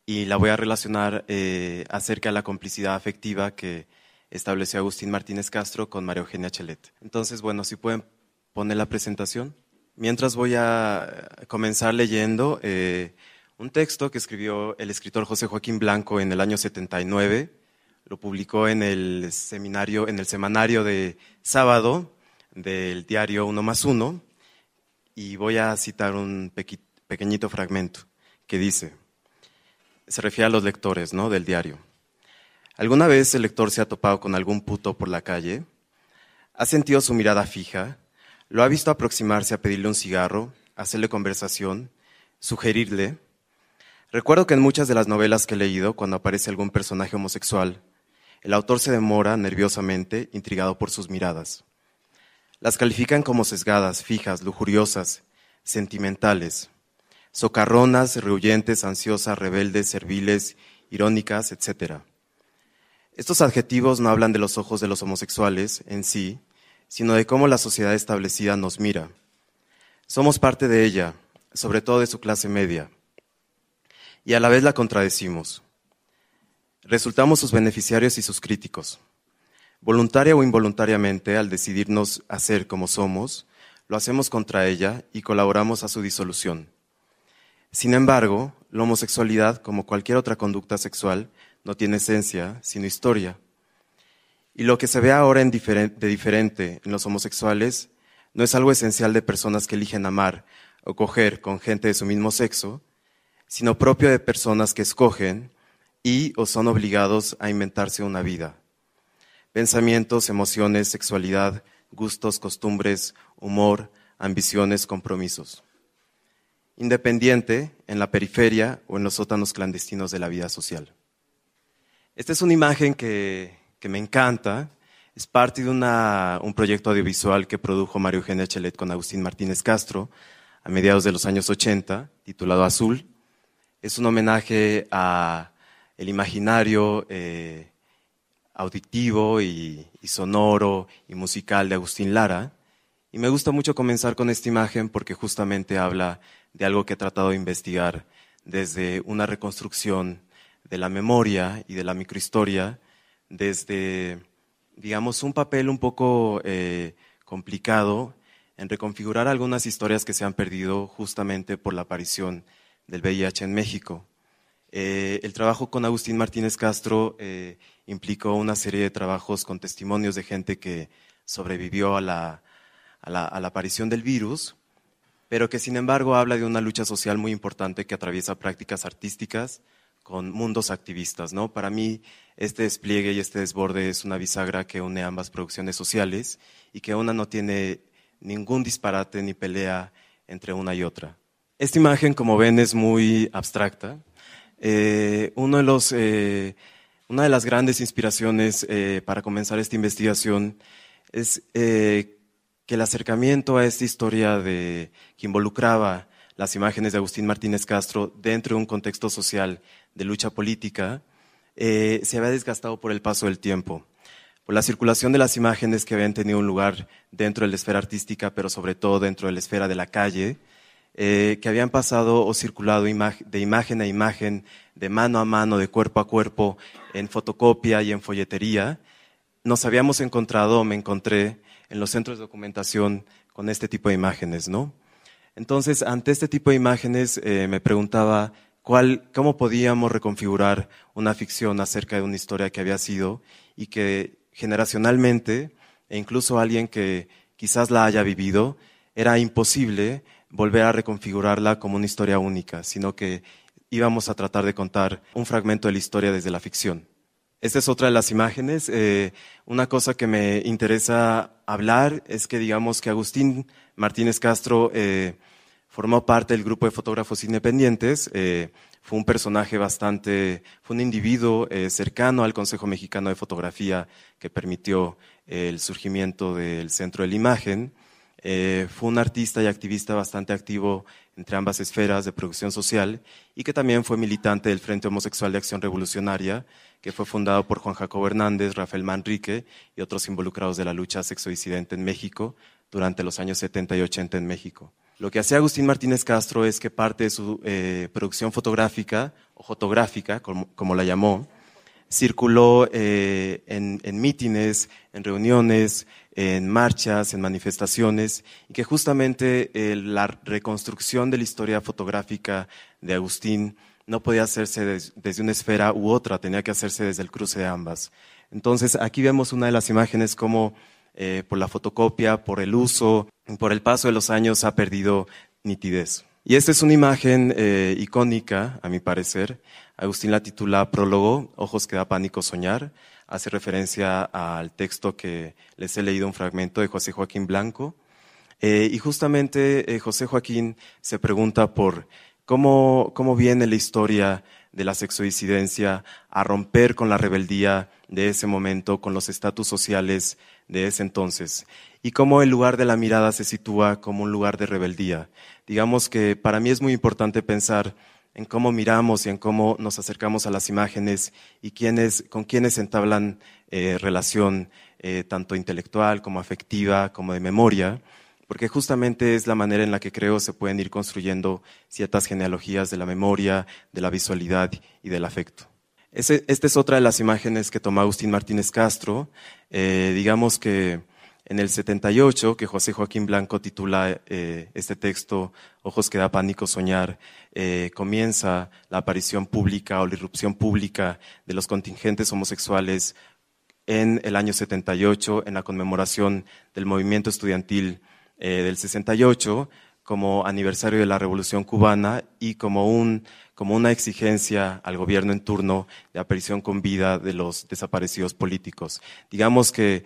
y la voy a relacionar eh, acerca de la complicidad afectiva que estableció Agustín Martínez Castro con María Eugenia Chelet. Entonces, bueno, si pueden poner la presentación. Mientras voy a comenzar leyendo eh, un texto que escribió el escritor José Joaquín Blanco en el año 79, lo publicó en el seminario, en el semanario de sábado del diario Uno más Uno, y voy a citar un pequeñito fragmento que dice, se refiere a los lectores ¿no? del diario. ¿Alguna vez el lector se ha topado con algún puto por la calle? ¿Ha sentido su mirada fija? ¿Lo ha visto aproximarse a pedirle un cigarro, hacerle conversación, sugerirle? Recuerdo que en muchas de las novelas que he leído, cuando aparece algún personaje homosexual, el autor se demora nerviosamente, intrigado por sus miradas. Las califican como sesgadas, fijas, lujuriosas, sentimentales, socarronas, rehuyentes, ansiosas, rebeldes, serviles, irónicas, etc. Estos adjetivos no hablan de los ojos de los homosexuales en sí, sino de cómo la sociedad establecida nos mira. Somos parte de ella, sobre todo de su clase media, y a la vez la contradecimos. Resultamos sus beneficiarios y sus críticos. Voluntaria o involuntariamente, al decidirnos a ser como somos, lo hacemos contra ella y colaboramos a su disolución. Sin embargo, la homosexualidad, como cualquier otra conducta sexual, no tiene esencia, sino historia. Y lo que se ve ahora en de diferente en los homosexuales no es algo esencial de personas que eligen amar o coger con gente de su mismo sexo, sino propio de personas que escogen y o son obligados a inventarse una vida. Pensamientos, emociones, sexualidad, gustos, costumbres, humor, ambiciones, compromisos. Independiente, en la periferia o en los sótanos clandestinos de la vida social. Esta es una imagen que, me encanta. Es parte de un proyecto audiovisual que produjo Mario Eugenia Chelet con Agustín Martínez Castro a mediados de los años 80, titulado Azul. Es un homenaje a imaginario eh, auditivo y, sonoro y musical de Agustín Lara. Y me gusta mucho comenzar con esta imagen porque justamente habla de algo que he tratado de investigar desde una reconstrucción de la memoria y de la microhistoria, desde, digamos, un papel un poco eh, complicado en reconfigurar algunas historias que se han perdido justamente por la aparición del VIH en México. Eh, el trabajo con Agustín Martínez Castro eh, implicó una serie de trabajos con testimonios de gente que sobrevivió a la, aparición del virus, pero que sin embargo habla de una lucha social muy importante que atraviesa prácticas artísticas con mundos activistas. ¿no? Para mí, este despliegue y este desborde es una bisagra que une ambas producciones sociales y que una no tiene ningún disparate ni pelea entre una y otra. Esta imagen, como ven, es muy abstracta, eh, uno de los, eh, una de las grandes inspiraciones eh, para comenzar esta investigación es que el acercamiento a esta historia de, que involucraba las imágenes de Agustín Martínez Castro dentro de un contexto social de lucha política se había desgastado por el paso del tiempo, por la circulación de las imágenes que habían tenido un lugar dentro de la esfera artística, pero sobre todo dentro de la esfera de la calle, eh, que habían pasado o circulado de imagen a imagen, de mano a mano, de cuerpo a cuerpo, en fotocopia y en folletería, nos habíamos encontrado, me encontré, en los centros de documentación con este tipo de imágenes, ¿no? Entonces, ante este tipo de imágenes, eh, me preguntaba cómo podíamos reconfigurar una ficción acerca de una historia que había sido y que generacionalmente, e incluso alguien que quizás la haya vivido, era imposible volver a reconfigurarla como una historia única, sino que íbamos a tratar de contar un fragmento de la historia desde la ficción. Esta es otra de las imágenes. Eh, una cosa que me interesa hablar es que digamos que Agustín Martínez Castro eh, formó parte del grupo de fotógrafos independientes. Eh, fue un personaje bastante, fue un individuo cercano al Consejo Mexicano de Fotografía que permitió el surgimiento del Centro de la Imagen. Eh, fue un artista y activista bastante activo entre ambas esferas de producción social y que también fue militante del Frente Homosexual de Acción Revolucionaria, que fue fundado por Juan Jacobo Hernández, Rafael Manrique y otros involucrados de la lucha sexodisidente en México durante los años 70 y 80 en México. Lo que hacía Agustín Martínez Castro es que parte de su eh, producción fotográfica, o fotográfica, como, la llamó, circuló eh, en, en mítines, en reuniones, en marchas, en manifestaciones, y que justamente eh, la reconstrucción de la historia fotográfica de Agustín no podía hacerse desde una esfera u otra, tenía que hacerse desde el cruce de ambas. Entonces, aquí vemos una de las imágenes como eh, por la fotocopia, por el uso, por el paso de los años ha perdido nitidez. Y esta es una imagen icónica, a mi parecer. Agustín la titula Prólogo, Ojos que da pánico soñar hace referencia al texto que les he leído un fragmento de José Joaquín Blanco. Eh, y justamente eh, José Joaquín se pregunta por cómo, cómo viene la historia de la sexodisidencia a romper con la rebeldía de ese momento, con los estatus sociales de ese entonces, y cómo el lugar de la mirada se sitúa como un lugar de rebeldía. Digamos que para mí es muy importante pensar en cómo miramos y en cómo nos acercamos a las imágenes y quiénes, con quiénes entablan eh, relación eh, tanto intelectual como afectiva, como de memoria, porque justamente es la manera en la que creo se pueden ir construyendo ciertas genealogías de la memoria, de la visualidad y del afecto. esta es otra de las imágenes que tomó Agustín Martínez Castro. Eh, digamos que en el 78, que José Joaquín Blanco titula eh, este texto, Ojos que da pánico soñar, eh, comienza la aparición pública o la irrupción pública de los contingentes homosexuales en el año 78, en la conmemoración del movimiento estudiantil eh, del 68, como aniversario de la Revolución Cubana y como, un, como una exigencia al gobierno en turno de aparición con vida de los desaparecidos políticos. Digamos que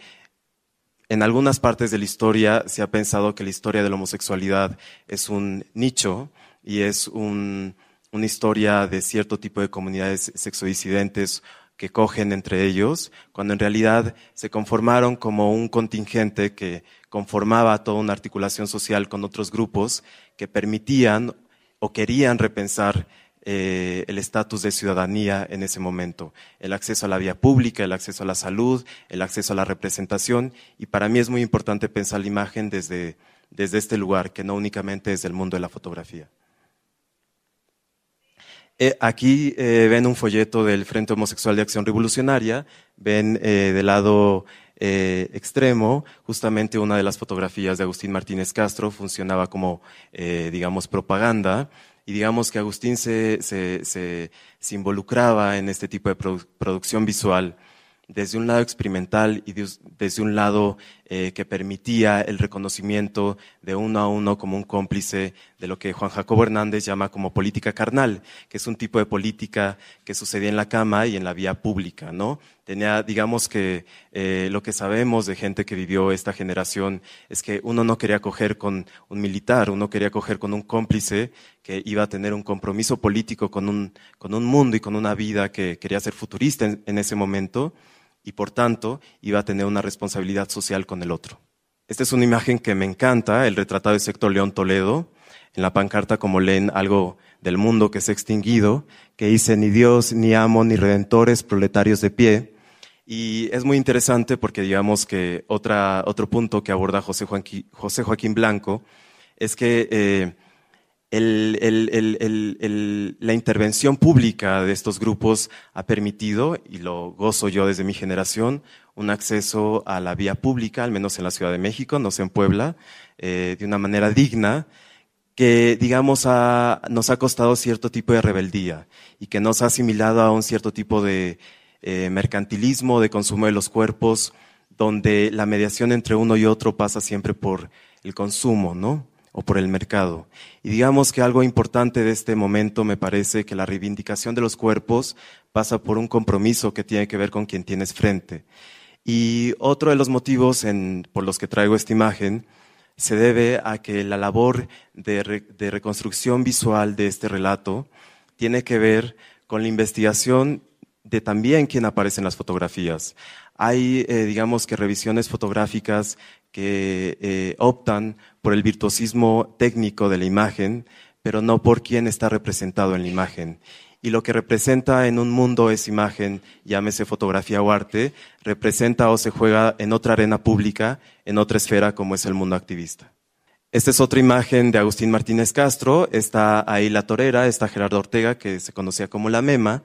en algunas partes de la historia se ha pensado que la historia de la homosexualidad es un nicho y es un, una historia de cierto tipo de comunidades sexodisidentes que cogen entre ellos, cuando en realidad se conformaron como un contingente que conformaba toda una articulación social con otros grupos que permitían o querían repensar eh, el estatus de ciudadanía en ese momento, el acceso a la vía pública, el acceso a la salud, el acceso a la representación, y para mí es muy importante pensar la imagen desde, desde este lugar, que no únicamente desde el mundo de la fotografía. Eh, aquí eh, ven un folleto del Frente Homosexual de Acción Revolucionaria, ven del lado eh, extremo, justamente una de las fotografías de Agustín Martínez Castro funcionaba como, eh, digamos, propaganda. Y digamos que Agustín se, se, se, se involucraba en este tipo de producción visual desde un lado experimental y desde un lado eh, que permitía el reconocimiento de uno a uno como un cómplice de lo que Juan Jacobo Hernández llama como política carnal, que es un tipo de política que sucedía en la cama y en la vía pública, ¿no? Tenía, digamos que eh, lo que sabemos de gente que vivió esta generación es que uno no quería coger con un militar, uno quería coger con un cómplice que iba a tener un compromiso político con un, con un mundo y con una vida que quería ser futurista en ese momento y por tanto iba a tener una responsabilidad social con el otro. Esta es una imagen que me encanta, el retratado de Sector León Toledo, en la pancarta como leen algo del mundo que se ha extinguido, que dice ni Dios, ni amo, ni redentores, proletarios de pie. Y es muy interesante porque digamos que otra, otro punto que aborda José Joaquín, José Joaquín Blanco es que eh, la intervención pública de estos grupos ha permitido, y lo gozo yo desde mi generación, un acceso a la vía pública, al menos en la Ciudad de México, no sé en Puebla, eh, de una manera digna, que, digamos, nos ha costado cierto tipo de rebeldía y que nos ha asimilado a un cierto tipo de eh, mercantilismo, de consumo de los cuerpos, donde la mediación entre uno y otro pasa siempre por el consumo, ¿no? O por el mercado. Y digamos que algo importante de este momento me parece que la reivindicación de los cuerpos pasa por un compromiso que tiene que ver con quien tienes frente. Y otro de los motivos por los que traigo esta imagen se debe a que la labor de, reconstrucción visual de este relato tiene que ver con la investigación de también quién aparece en las fotografías. Hay, eh, digamos que, revisiones fotográficas que eh, optan por el virtuosismo técnico de la imagen, pero no por quién está representado en la imagen. Y lo que representa en un mundo esa imagen, llámese fotografía o arte, representa o se juega en otra arena pública, en otra esfera como es el mundo activista. Esta es otra imagen de Agustín Martínez Castro, está ahí la torera, está Gerardo Ortega, que se conocía como la Mema,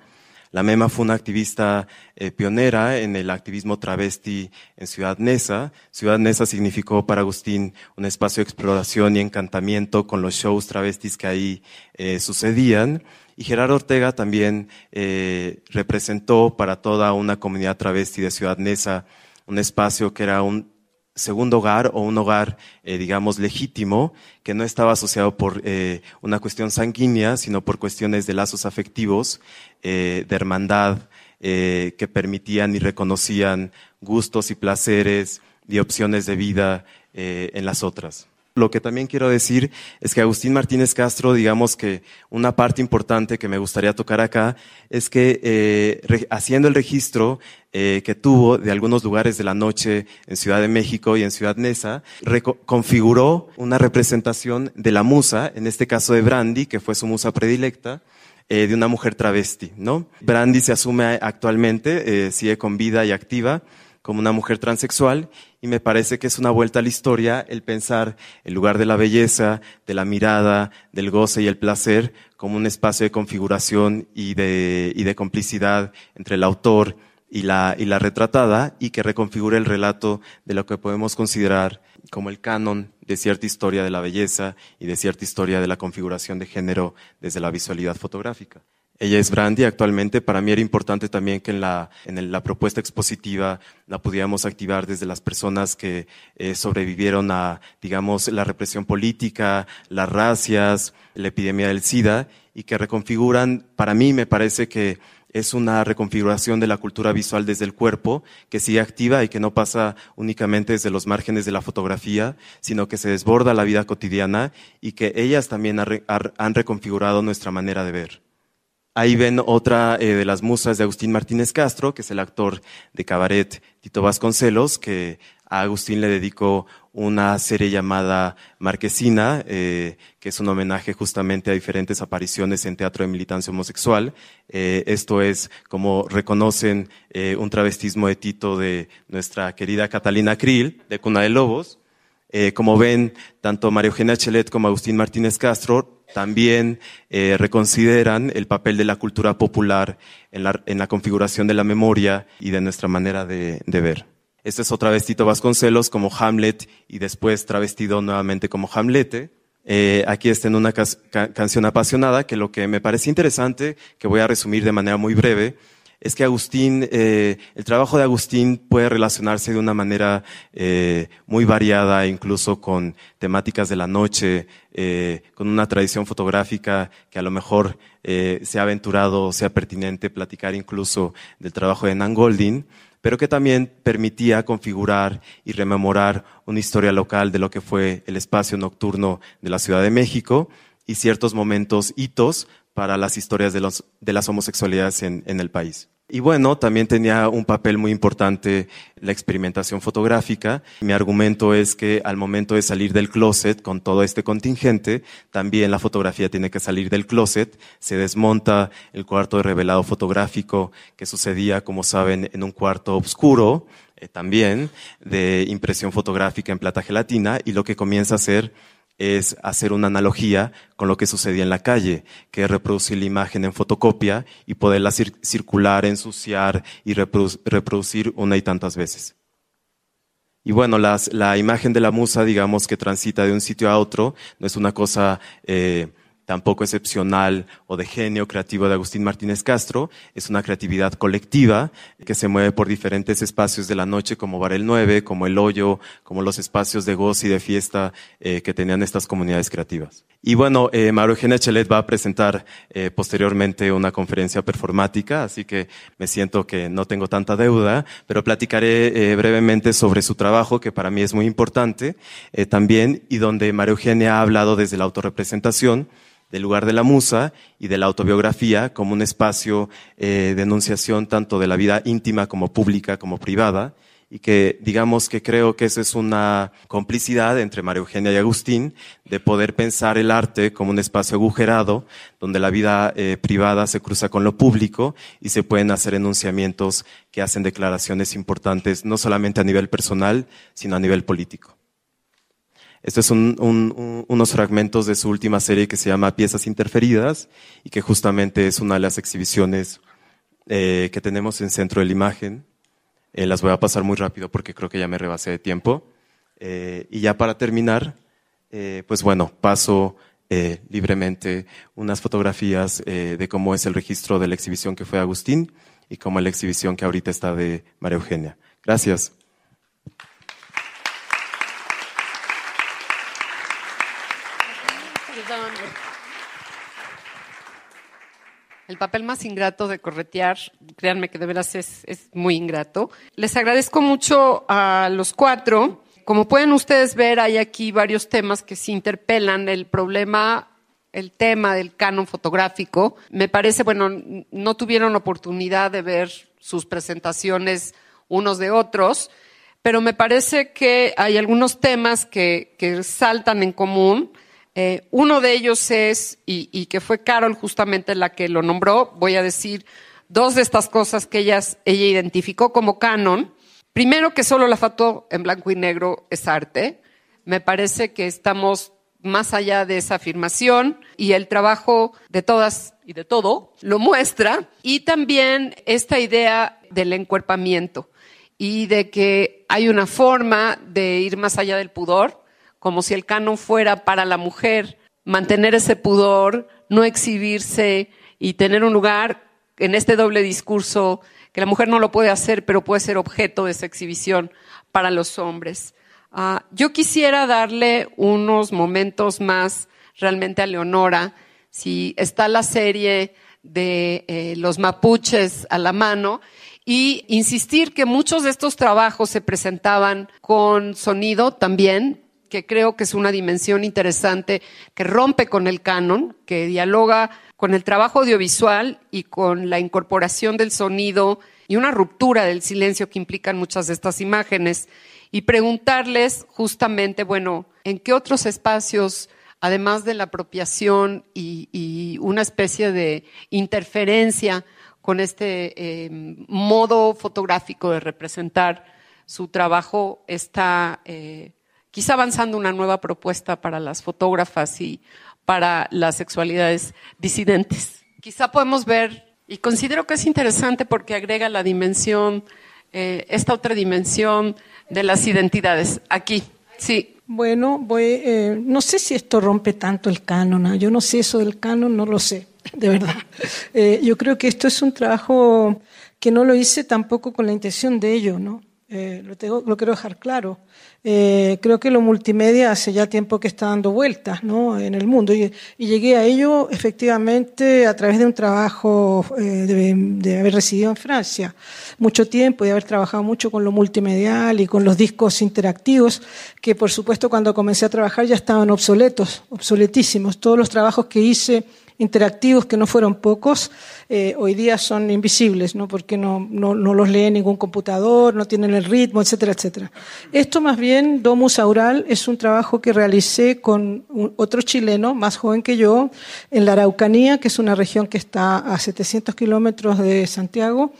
la MEMA fue una activista eh, pionera en el activismo travesti en Ciudad Neza. Ciudad Neza significó para Agustín un espacio de exploración y encantamiento con los shows travestis que ahí eh, sucedían. Y Gerardo Ortega también eh, representó para toda una comunidad travesti de Ciudad Neza un espacio que era un segundo hogar o un hogar, eh, digamos, legítimo, que no estaba asociado por eh, una cuestión sanguínea, sino por cuestiones de lazos afectivos, eh, de hermandad, que permitían y reconocían gustos y placeres y opciones de vida en las otras. Lo que también quiero decir es que Agustín Martínez Castro, digamos que una parte importante que me gustaría tocar acá es que eh, haciendo el registro eh, que tuvo de algunos lugares de la noche en Ciudad de México y en Ciudad Neza, configuró una representación de la musa, en este caso de Brandy, que fue su musa predilecta, eh, de una mujer travesti, ¿no? Brandy se asume actualmente, sigue con vida y activa, como una mujer transexual y me parece que es una vuelta a la historia el pensar el lugar de la belleza, de la mirada, del goce y el placer como un espacio de configuración y de, y de complicidad entre el autor y la, y la retratada y que reconfigure el relato de lo que podemos considerar como el canon de cierta historia de la belleza y de cierta historia de la configuración de género desde la visualidad fotográfica. Ella es Brandy actualmente. Para mí era importante también que en la, en la propuesta expositiva la pudiéramos activar desde las personas que eh, sobrevivieron a, digamos, la represión política, las racias, la epidemia del SIDA y que reconfiguran, para mí me parece que es una reconfiguración de la cultura visual desde el cuerpo, que sigue activa y que no pasa únicamente desde los márgenes de la fotografía, sino que se desborda la vida cotidiana y que ellas también han reconfigurado nuestra manera de ver. Ahí ven otra eh, de las musas de Agustín Martínez Castro, que es el actor de cabaret Tito Vasconcelos, que a Agustín le dedicó una serie llamada Marquesina, eh, que es un homenaje justamente a diferentes apariciones en teatro de militancia homosexual. Eh, esto es, como reconocen, un travestismo de Tito de nuestra querida Catalina Krill, de Cuna de Lobos. Como ven, tanto María Eugenia Chelet como Agustín Martínez Castro también reconsideran el papel de la cultura popular en la, configuración de la memoria y de nuestra manera de ver. Este es otra vez Vasconcelos como Hamlet y después travestido nuevamente como Hamlete. Eh, aquí está en una canción apasionada que lo que me parece interesante, que voy a resumir de manera muy breve, es que Agustín, eh, el trabajo de Agustín puede relacionarse de una manera eh, muy variada, incluso con temáticas de la noche, con una tradición fotográfica que a lo mejor se ha aventurado, sea pertinente platicar incluso del trabajo de Nan Goldin pero que también permitía configurar y rememorar una historia local de lo que fue el espacio nocturno de la Ciudad de México y ciertos momentos, hitos para las historias de, los, de las homosexualidades en el país. Y bueno, también tenía un papel muy importante la experimentación fotográfica. Mi argumento es que al momento de salir del closet con todo este contingente, también la fotografía tiene que salir del closet. Se desmonta el cuarto de revelado fotográfico que sucedía, como saben, en un cuarto oscuro, eh, también de impresión fotográfica en plata gelatina y lo que comienza a ser es hacer una analogía con lo que sucedía en la calle, que es reproducir la imagen en fotocopia y poderla circular, ensuciar y reproducir una y tantas veces. Y bueno, la imagen de la musa, digamos, que transita de un sitio a otro, no es una cosa eh, tampoco excepcional o de genio creativo de Agustín Martínez Castro, es una creatividad colectiva que se mueve por diferentes espacios de la noche como Bar el 9, como El Hoyo, como los espacios de gozo y de fiesta eh, que tenían estas comunidades creativas. Y bueno, eh, Mauro Eugenia Chelet va a presentar eh, posteriormente una conferencia performática, así que me siento que no tengo tanta deuda, pero platicaré eh, brevemente sobre su trabajo, que para mí es muy importante también, y donde María Eugenia ha hablado desde la autorrepresentación, del lugar de la musa y de la autobiografía como un espacio eh, de enunciación tanto de la vida íntima como pública como privada y que digamos que creo que esa es una complicidad entre María Eugenia y Agustín de poder pensar el arte como un espacio agujerado donde la vida eh, privada se cruza con lo público y se pueden hacer enunciamientos que hacen declaraciones importantes no solamente a nivel personal sino a nivel político. Estos son unos fragmentos de su última serie que se llama Piezas Interferidas y que justamente es una de las exhibiciones eh, que tenemos en Centro de la Imagen. Eh, las voy a pasar muy rápido porque creo que ya me rebasé de tiempo. Eh, y ya para terminar, pues bueno, paso libremente unas fotografías de cómo es el registro de la exhibición que fue Agustín y cómo es la exhibición que ahorita está de María Eugenia. Gracias. El papel más ingrato de corretear, créanme que de veras es, muy ingrato. Les agradezco mucho a los cuatro. Como pueden ustedes ver, hay aquí varios temas que se interpelan. El problema el tema del canon fotográfico. Me parece, bueno, no tuvieron oportunidad de ver sus presentaciones unos de otros, pero me parece que hay algunos temas que, que saltan en común eh, uno de ellos es, y, que fue Carol justamente la que lo nombró, voy a decir dos de estas cosas que ella identificó como canon. Primero, que solo la foto en blanco y negro es arte. Me parece que estamos más allá de esa afirmación y el trabajo de todas y de todo lo muestra. Y también esta idea del encuerpamiento y de que hay una forma de ir más allá del pudor como si el canon fuera para la mujer mantener ese pudor, no exhibirse y tener un lugar en este doble discurso que la mujer no lo puede hacer, pero puede ser objeto de esa exhibición para los hombres. Ah, yo quisiera darle unos momentos más realmente a Leonora. Si está la serie de eh, los mapuches a la mano y insistir que muchos de estos trabajos se presentaban con sonido también, que creo que es una dimensión interesante que rompe con el canon, que dialoga con el trabajo audiovisual y con la incorporación del sonido y una ruptura del silencio que implican muchas de estas imágenes. Y preguntarles justamente, bueno, ¿en qué otros espacios, además de la apropiación y, una especie de interferencia con este eh, modo fotográfico de representar su trabajo, está eh, quizá avanzando una nueva propuesta para las fotógrafas y para las sexualidades disidentes? Quizá podemos ver, y considero que es interesante porque agrega la dimensión, eh, esta otra dimensión de las identidades. Aquí, sí. Bueno, voy, eh, no sé si esto rompe tanto el canon. ¿ah? Yo no sé eso del canon, no lo sé, de verdad. Eh, yo creo que esto es un trabajo que no lo hice tampoco con la intención de ello, ¿no? Eh, lo, tengo, lo quiero dejar claro. Eh, creo que lo multimedia hace ya tiempo que está dando vueltas ¿no? en el mundo y, llegué a ello efectivamente a través de un trabajo eh, de, de, haber residido en Francia mucho tiempo y haber trabajado mucho con lo multimedial y con los discos interactivos que por supuesto cuando comencé a trabajar ya estaban obsoletos, obsoletísimos. Todos los trabajos que hice interactivos, que no fueron pocos, eh, hoy día son invisibles, ¿no? porque no, no, no, los lee ningún computador, no tienen el ritmo, etcétera, etcétera. Esto más bien, Domus Aural, es un trabajo que realicé con otro chileno, más joven que yo, en la Araucanía, que es una región que está a 700 kilómetros de Santiago,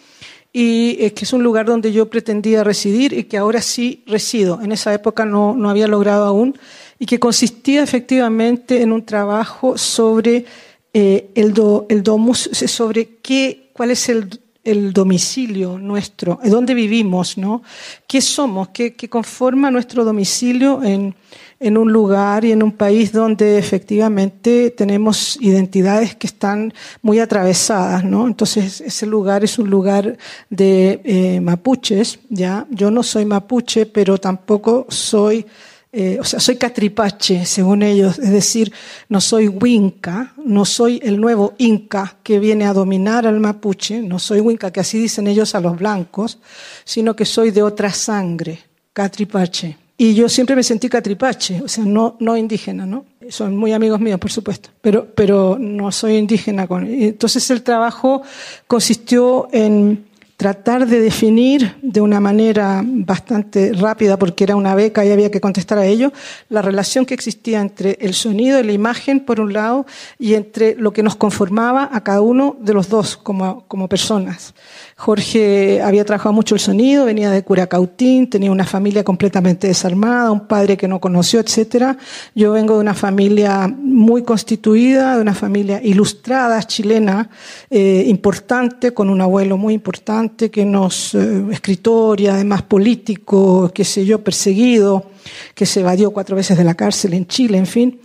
y que es un lugar donde yo pretendía residir y que ahora sí resido. En esa época no, no había logrado aún, y que consistía efectivamente en un trabajo sobre eh, el, el, domus sobre qué, cuál es el, el, domicilio nuestro, dónde vivimos, ¿no? ¿Qué somos? ¿Qué, qué conforma nuestro domicilio en, en, un lugar y en un país donde efectivamente tenemos identidades que están muy atravesadas, ¿no? Entonces, ese lugar es un lugar de eh, mapuches, ¿ya? Yo no soy mapuche, pero tampoco soy eh, o sea, soy catripache, según ellos, es decir, no soy winca, no soy el nuevo inca que viene a dominar al mapuche, no soy winca, que así dicen ellos a los blancos, sino que soy de otra sangre, catripache. Y yo siempre me sentí catripache, o sea, no, no indígena, ¿no? Son muy amigos míos, por supuesto, pero, pero no soy indígena. Con... Entonces el trabajo consistió en tratar de definir de una manera bastante rápida, porque era una beca y había que contestar a ello, la relación que existía entre el sonido y la imagen, por un lado, y entre lo que nos conformaba a cada uno de los dos como, como personas. Jorge había trabajado mucho el sonido, venía de Curacautín, tenía una familia completamente desarmada, un padre que no conoció, etcétera. Yo vengo de una familia muy constituida, de una familia ilustrada, chilena, eh, importante, con un abuelo muy importante que nos, eh, escritor y además político, qué sé yo, perseguido, que se evadió cuatro veces de la cárcel en Chile, en fin.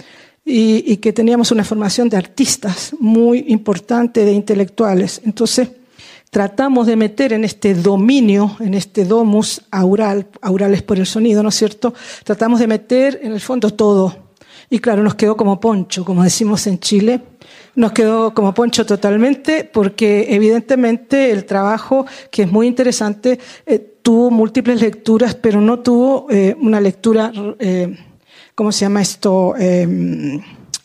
Y, y que teníamos una formación de artistas muy importante, de intelectuales. Entonces, tratamos de meter en este dominio, en este domus aural, aural es por el sonido, ¿no es cierto? Tratamos de meter en el fondo todo. Y claro, nos quedó como poncho, como decimos en Chile. Nos quedó como poncho totalmente porque evidentemente el trabajo, que es muy interesante, eh, tuvo múltiples lecturas, pero no tuvo eh, una lectura, eh, ¿cómo se llama esto?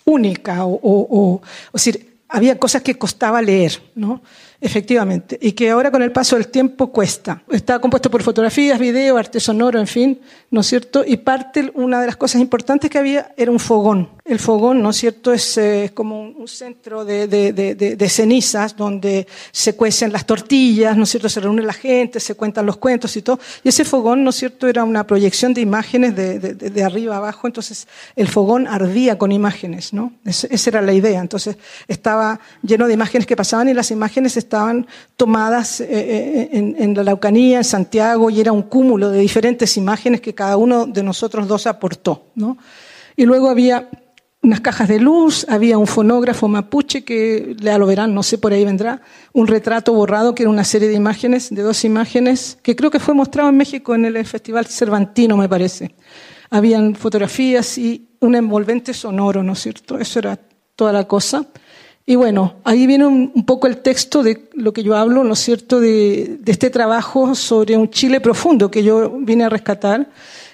Única o, o, o, o decir, había cosas que costaba leer, ¿no? Efectivamente, y que ahora con el paso del tiempo cuesta. Está compuesto por fotografías, video, arte sonoro, en fin, ¿no es cierto? Y parte, una de las cosas importantes que había era un fogón. El fogón, ¿no es cierto?, es, eh, como un, centro de, cenizas donde se cuecen las tortillas, ¿no es cierto?, se reúne la gente, se cuentan los cuentos y todo. Y ese fogón, ¿no es cierto?, era una proyección de imágenes de, arriba abajo, entonces el fogón ardía con imágenes, ¿no? esa era la idea. Entonces estaba lleno de imágenes que pasaban y las imágenes estaban tomadas eh, eh, en, en, la Laucanía, en Santiago, y era un cúmulo de diferentes imágenes que cada uno de nosotros dos aportó. ¿no? Y luego había unas cajas de luz, había un fonógrafo mapuche que ya lo verán, no sé, por ahí vendrá, un retrato borrado que era una serie de imágenes, de dos imágenes, que creo que fue mostrado en México en el Festival Cervantino, me parece. Habían fotografías y un envolvente sonoro, ¿no es cierto? Eso era toda la cosa. Y bueno, ahí viene un, poco el texto de lo que yo hablo, ¿no es cierto?, de, de este trabajo sobre un Chile profundo que yo vine a rescatar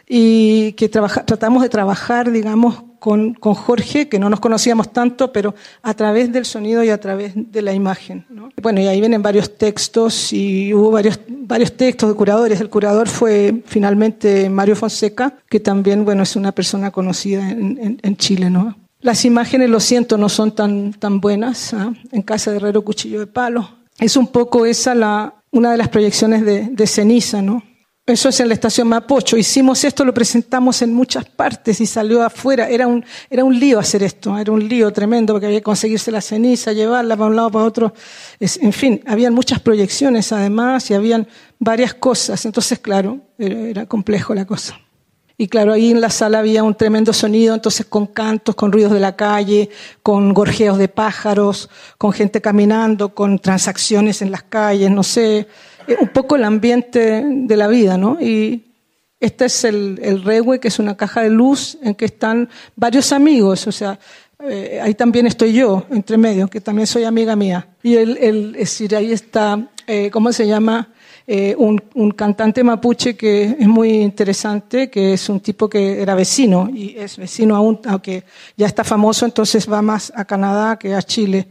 y que tratamos de trabajar, digamos, con, Jorge, que no nos conocíamos tanto, pero a través del sonido y a través de la imagen. ¿no? Bueno, y ahí vienen varios textos y hubo varios, textos de curadores. El curador fue finalmente Mario Fonseca, que también, bueno, es una persona conocida en, Chile, ¿no? Las imágenes, lo siento, no son tan, buenas. ¿ah? En Casa de Herrero, Cuchillo de Palo. Es un poco esa la, una de las proyecciones de ceniza, ¿no? Eso es en la estación Mapocho. Hicimos esto, lo presentamos en muchas partes y salió afuera. Era un, era un lío hacer esto, era un lío tremendo porque había que conseguirse la ceniza, llevarla para un lado, para otro. en fin, habían muchas proyecciones además y habían varias cosas. Entonces, claro, era, complejo la cosa. Y claro, ahí en la sala había un tremendo sonido, entonces con cantos, con ruidos de la calle, con gorjeos de pájaros, con gente caminando, con transacciones en las calles, no sé un poco el ambiente de la vida, ¿no? Y este es el, el regue, que es una caja de luz en que están varios amigos, o sea, eh, ahí también estoy yo, entre medio, que también soy amiga mía. Y el, el es ahí está, eh, ¿cómo se llama? Eh, un, un, cantante mapuche que es muy interesante, que es un tipo que era vecino, y es vecino aún, aunque ya está famoso, entonces va más a Canadá que a Chile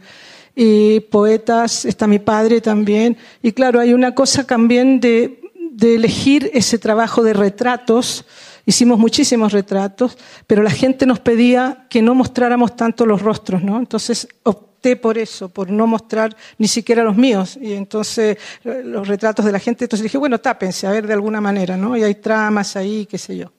y poetas, está mi padre también. Y claro, hay una cosa también de, de elegir ese trabajo de retratos. Hicimos muchísimos retratos, pero la gente nos pedía que no mostráramos tanto los rostros, ¿no? Entonces opté por eso, por no mostrar ni siquiera los míos. Y entonces los retratos de la gente, entonces dije, bueno, tápense, a ver de alguna manera, ¿no? Y hay tramas ahí, qué sé yo.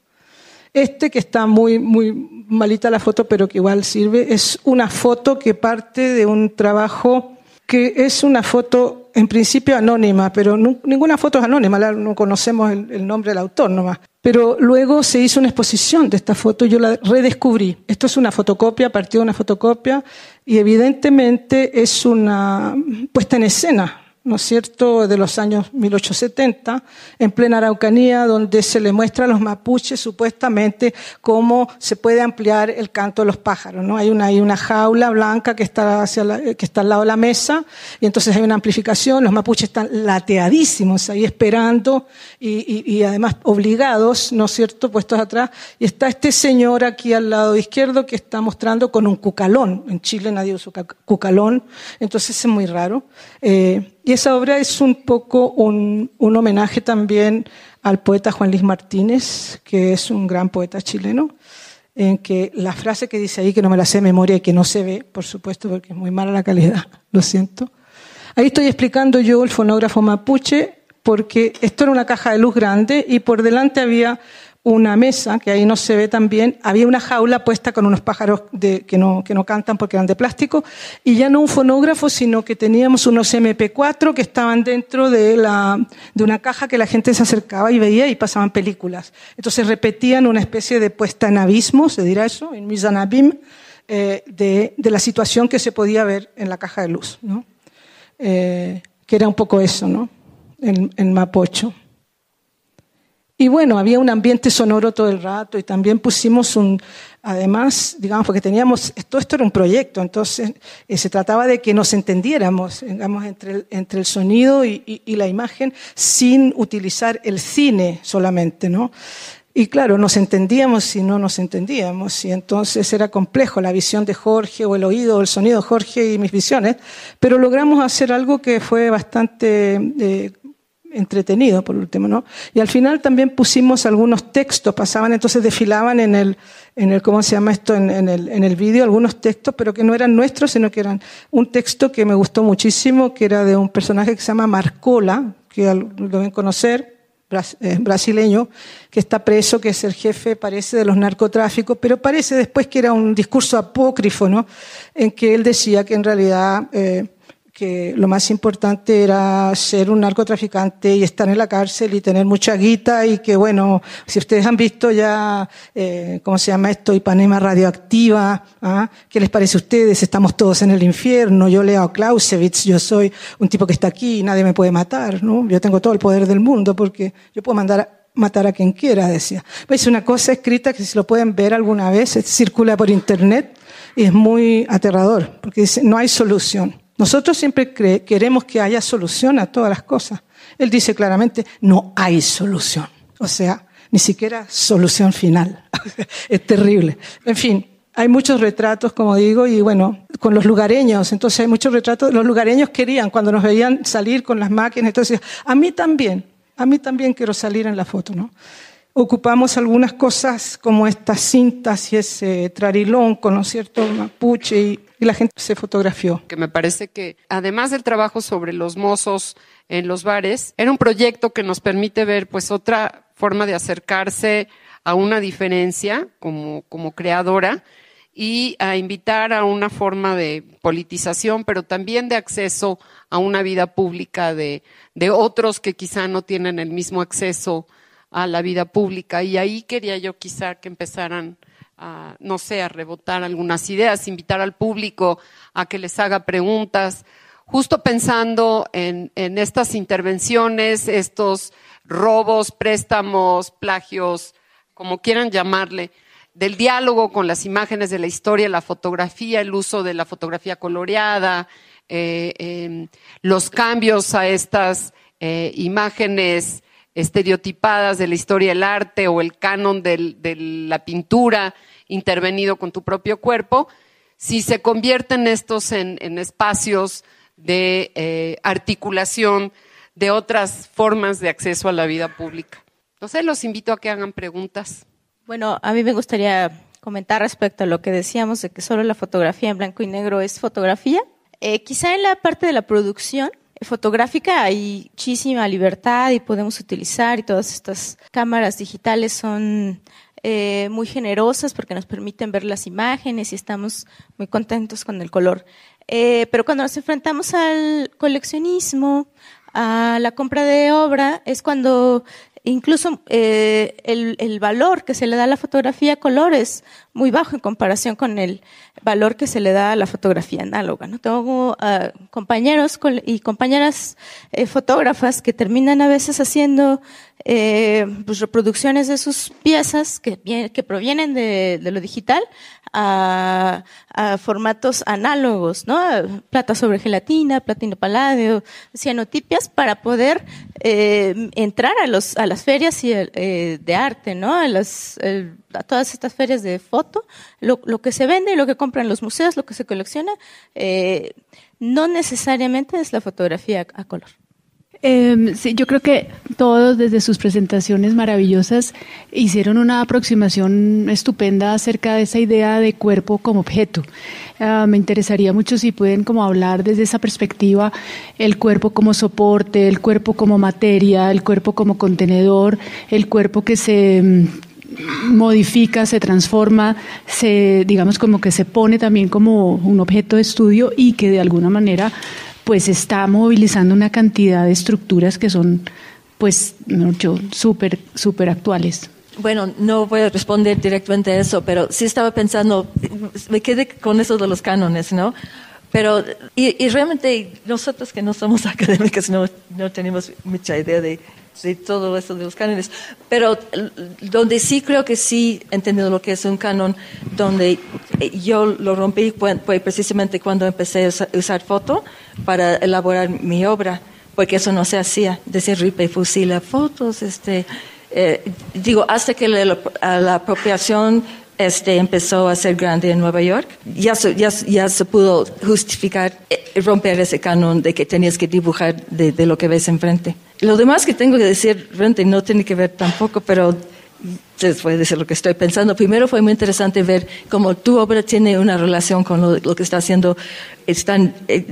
Este que está muy, muy malita la foto, pero que igual sirve, es una foto que parte de un trabajo que es una foto en principio anónima, pero ninguna foto es anónima, no conocemos el, nombre del autor nomás. Pero luego se hizo una exposición de esta foto y yo la redescubrí. Esto es una fotocopia, partió de una fotocopia y evidentemente es una puesta en escena ¿no es cierto?, de los años 1870, en plena Araucanía, donde se le muestra a los mapuches supuestamente cómo se puede ampliar el canto de los pájaros, ¿no? Hay una, hay una jaula blanca que está, hacia que está al lado de la mesa, y entonces hay una amplificación, los mapuches están lateadísimos ahí esperando, y, y, y además obligados, ¿no es cierto?, puestos atrás, y está este señor aquí al lado izquierdo que está mostrando con un cucalón, en Chile nadie usa cucalón, entonces es muy raro. Eh, y esa obra es un poco un, homenaje también al poeta Juan Luis Martínez, que es un gran poeta chileno, en que la frase que dice ahí, que no me la sé de memoria y que no se ve, por supuesto, porque es muy mala la calidad, lo siento. Ahí estoy explicando yo el fonógrafo mapuche, porque esto era una caja de luz grande y por delante había una mesa, que ahí no se ve tan bien, había una jaula puesta con unos pájaros que, no, que no cantan porque eran de plástico, y ya no un fonógrafo, sino que teníamos unos MP4 que estaban dentro de, la, de una caja que la gente se acercaba y veía y pasaban películas. Entonces repetían una especie de puesta en abismo, se dirá eso, en Mizanabim, eh, de, de, la situación que se podía ver en la caja de luz, ¿no? Eh, que era un poco eso, ¿no? En, en Mapocho. Y bueno, había un ambiente sonoro todo el rato y también pusimos un, además, digamos, porque teníamos, todo esto era un proyecto, entonces eh, se trataba de que nos entendiéramos, digamos, entre el, entre el sonido y, y, y, la imagen sin utilizar el cine solamente, ¿no? Y claro, nos entendíamos si no nos entendíamos, y entonces era complejo la visión de Jorge o el oído o el sonido de Jorge y mis visiones, pero logramos hacer algo que fue bastante eh, entretenido por último, ¿no? Y al final también pusimos algunos textos, pasaban, entonces desfilaban en el, en el ¿cómo se llama esto? En, en el, en el vídeo, algunos textos, pero que no eran nuestros, sino que eran un texto que me gustó muchísimo, que era de un personaje que se llama Marcola, que lo deben conocer, brasileño, que está preso, que es el jefe, parece, de los narcotráficos, pero parece después que era un discurso apócrifo, ¿no? En que él decía que en realidad, eh, que lo más importante era ser un narcotraficante y estar en la cárcel y tener mucha guita y que, bueno, si ustedes han visto ya, eh, ¿cómo se llama esto? Ipanema radioactiva, ¿ah? ¿qué les parece a ustedes? Estamos todos en el infierno, yo leo a Clausewitz, yo soy un tipo que está aquí y nadie me puede matar, ¿no? Yo tengo todo el poder del mundo porque yo puedo mandar a matar a quien quiera, decía. Es una cosa escrita que si lo pueden ver alguna vez, circula por internet y es muy aterrador, porque dice, no hay solución. Nosotros siempre queremos que haya solución a todas las cosas. Él dice claramente, no hay solución. O sea, ni siquiera solución final. es terrible. En fin, hay muchos retratos, como digo, y bueno, con los lugareños, entonces hay muchos retratos. Los lugareños querían, cuando nos veían salir con las máquinas, entonces, a mí también, a mí también quiero salir en la foto, ¿no? Ocupamos algunas cosas como estas cintas y ese trarilón con, ¿no cierto?, mapuche y y la gente se fotografió. Que me parece que, además del trabajo sobre los mozos en los bares, era un proyecto que nos permite ver pues otra forma de acercarse a una diferencia como, como creadora y a invitar a una forma de politización, pero también de acceso a una vida pública de, de otros que quizá no tienen el mismo acceso a la vida pública. Y ahí quería yo quizá que empezaran no sé, a rebotar algunas ideas, invitar al público a que les haga preguntas, justo pensando en, en estas intervenciones, estos robos, préstamos, plagios, como quieran llamarle, del diálogo con las imágenes de la historia, la fotografía, el uso de la fotografía coloreada, eh, em, los cambios a estas eh, imágenes estereotipadas de la historia del arte o el canon de la pintura intervenido con tu propio cuerpo, si se convierten estos en, espacios de eh, articulación de otras formas de acceso a la vida pública. No sé, los invito a que hagan preguntas. Bueno, a mí me gustaría comentar respecto a lo que decíamos de que solo la fotografía en blanco y negro es fotografía. Eh, quizá en la parte de la producción fotográfica hay muchísima libertad y podemos utilizar y todas estas cámaras digitales son eh, muy generosas porque nos permiten ver las imágenes y estamos muy contentos con el color. Eh, pero cuando nos enfrentamos al coleccionismo, a la compra de obra, es cuando incluso eh, el, el, valor que se le da a la fotografía color es muy bajo en comparación con el valor que se le da a la fotografía análoga. ¿no? Tengo uh, compañeros y compañeras eh, fotógrafas que terminan a veces haciendo eh, pues, reproducciones de sus piezas que, que provienen de, de lo digital a, formatos análogos, ¿no? Plata sobre gelatina, platino paladio, cianotipias para poder eh, entrar a, los, a las ferias y, eh, de arte, ¿no? A, las, a todas estas ferias de foto, lo, lo, que se vende, lo que compran los museos, lo que se colecciona, eh, no necesariamente es la fotografía a color. Eh, sí, yo creo que todos desde sus presentaciones maravillosas hicieron una aproximación estupenda acerca de esa idea de cuerpo como objeto. Uh, me interesaría mucho si pueden como hablar desde esa perspectiva el cuerpo como soporte, el cuerpo como materia, el cuerpo como contenedor, el cuerpo que se mm, modifica, se transforma, se digamos como que se pone también como un objeto de estudio y que de alguna manera pues está movilizando una cantidad de estructuras que son, pues, súper, súper actuales. Bueno, no voy a responder directamente a eso, pero sí estaba pensando, me quedé con eso de los cánones, ¿no? Pero, y, realmente nosotros que no somos académicos no, no tenemos mucha idea de, de, todo eso de los cánones, pero donde sí creo que sí he entendido lo que es un canon, donde yo lo rompí fue, precisamente cuando empecé a usar foto para elaborar mi obra, porque eso no se hacía, decir ripa y fusila fotos, este, eh, digo, hasta que la, la, apropiación este, empezó a ser grande en Nueva York, ya se, ya, ya se pudo justificar eh, romper ese canon de que tenías que dibujar de, de lo que ves enfrente. Lo demás que tengo que decir, frente no tiene que ver tampoco, pero les voy a decir lo que estoy pensando. Primero fue muy interesante ver cómo tu obra tiene una relación con lo, que está haciendo están, eh,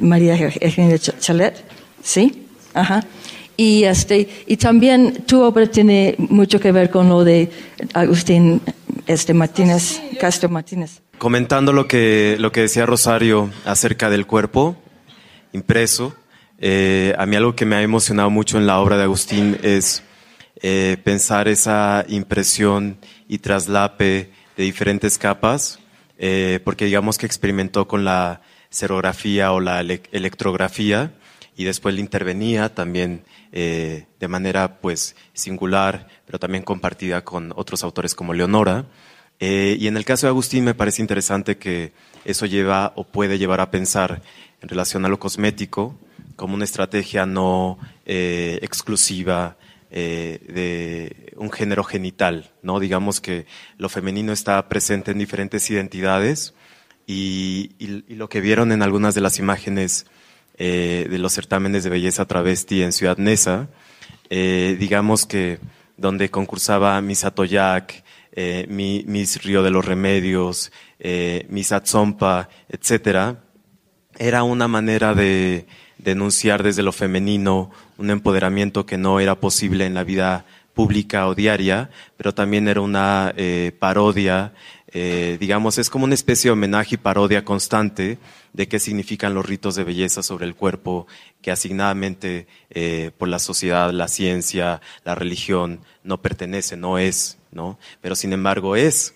María Eugenia Chalet, ¿sí? Ajá. Y, este, y también tu obra tiene mucho que ver con lo de Agustín este, Martínez, Castro Martínez. comentando lo que, lo que decía Rosario acerca del cuerpo impreso, eh, a mí algo que me ha emocionado mucho en la obra de Agustín es eh, pensar esa impresión y traslape de diferentes capas, eh, porque digamos que experimentó con la serografía o la electrografía y después le intervenía también de manera pues singular, pero también compartida con otros autores como Leonora. y en el caso de Agustín me parece interesante que eso lleva o puede llevar a pensar en relación a lo cosmético como una estrategia no eh, exclusiva eh, de un género genital, ¿no? Digamos que lo femenino está presente en diferentes identidades y, lo que vieron en algunas de las imágenes eh, de los certámenes de belleza travesti en Ciudad Neza, digamos que donde concursaba Miss Atoyac, Miss Río de los Remedios, Miss Atzompa, etcétera, era una manera de denunciar desde lo femenino un empoderamiento que no era posible en la vida pública o diaria, pero también era una eh, parodia, eh, digamos, es como una especie de homenaje y parodia constante de qué significan los ritos de belleza sobre el cuerpo que asignadamente eh, por la sociedad, la ciencia, la religión no pertenece, no es, ¿no? Pero sin embargo es.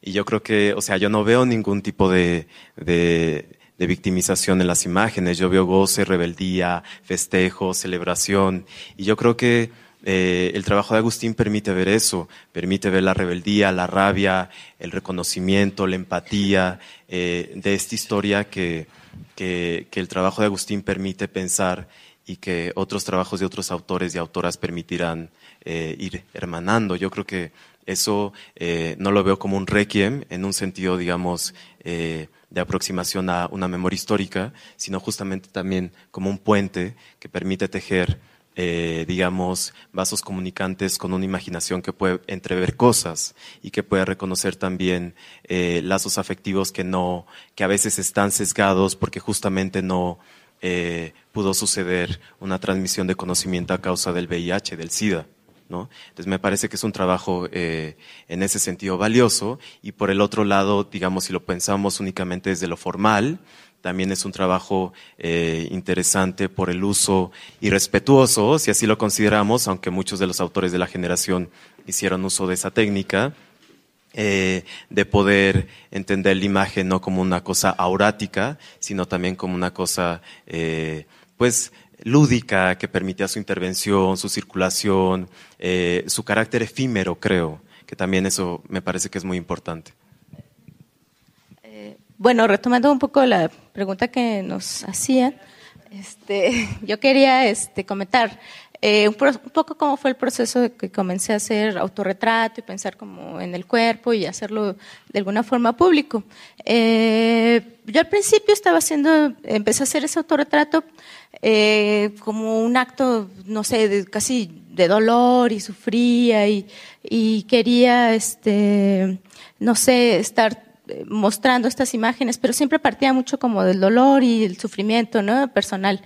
Y yo creo que, o sea, yo no veo ningún tipo de, de de victimización en las imágenes. Yo veo goce, rebeldía, festejo, celebración. Y yo creo que eh, el trabajo de Agustín permite ver eso, permite ver la rebeldía, la rabia, el reconocimiento, la empatía eh, de esta historia que, que, el trabajo de Agustín permite pensar y que otros trabajos de otros autores y autoras permitirán eh, ir hermanando. Yo creo que eso no lo veo como un requiem en un sentido, digamos, de aproximación a una memoria histórica, sino justamente también como un puente que permite tejer, eh, digamos, vasos comunicantes con una imaginación que puede entrever cosas y que puede reconocer también eh, lazos afectivos que no, que a veces están sesgados porque justamente no eh, pudo suceder una transmisión de conocimiento a causa del VIH, del SIDA. Entonces me parece que es un trabajo eh, en ese sentido valioso y por el otro lado, digamos, si lo pensamos únicamente desde lo formal, también es un trabajo eh, interesante por el uso irrespetuoso, si así lo consideramos, aunque muchos de los autores de la generación hicieron uso de esa técnica, eh, de poder entender la imagen no como una cosa aurática, sino también como una cosa, pues, lúdica que permitía su intervención, su circulación, eh, su carácter efímero, creo, que también eso me parece que es muy importante. Eh, bueno, retomando un poco la pregunta que nos hacían, este, yo quería este, comentar eh, un, poco cómo fue el proceso de que comencé a hacer autorretrato y pensar como en el cuerpo y hacerlo de alguna forma público. yo al principio estaba haciendo, empecé a hacer ese autorretrato eh, como un acto, no sé, de, casi de dolor y sufría y, y quería, este, no sé, estar eh, mostrando estas imágenes, pero siempre partía mucho como del dolor y el sufrimiento, ¿no? Personal.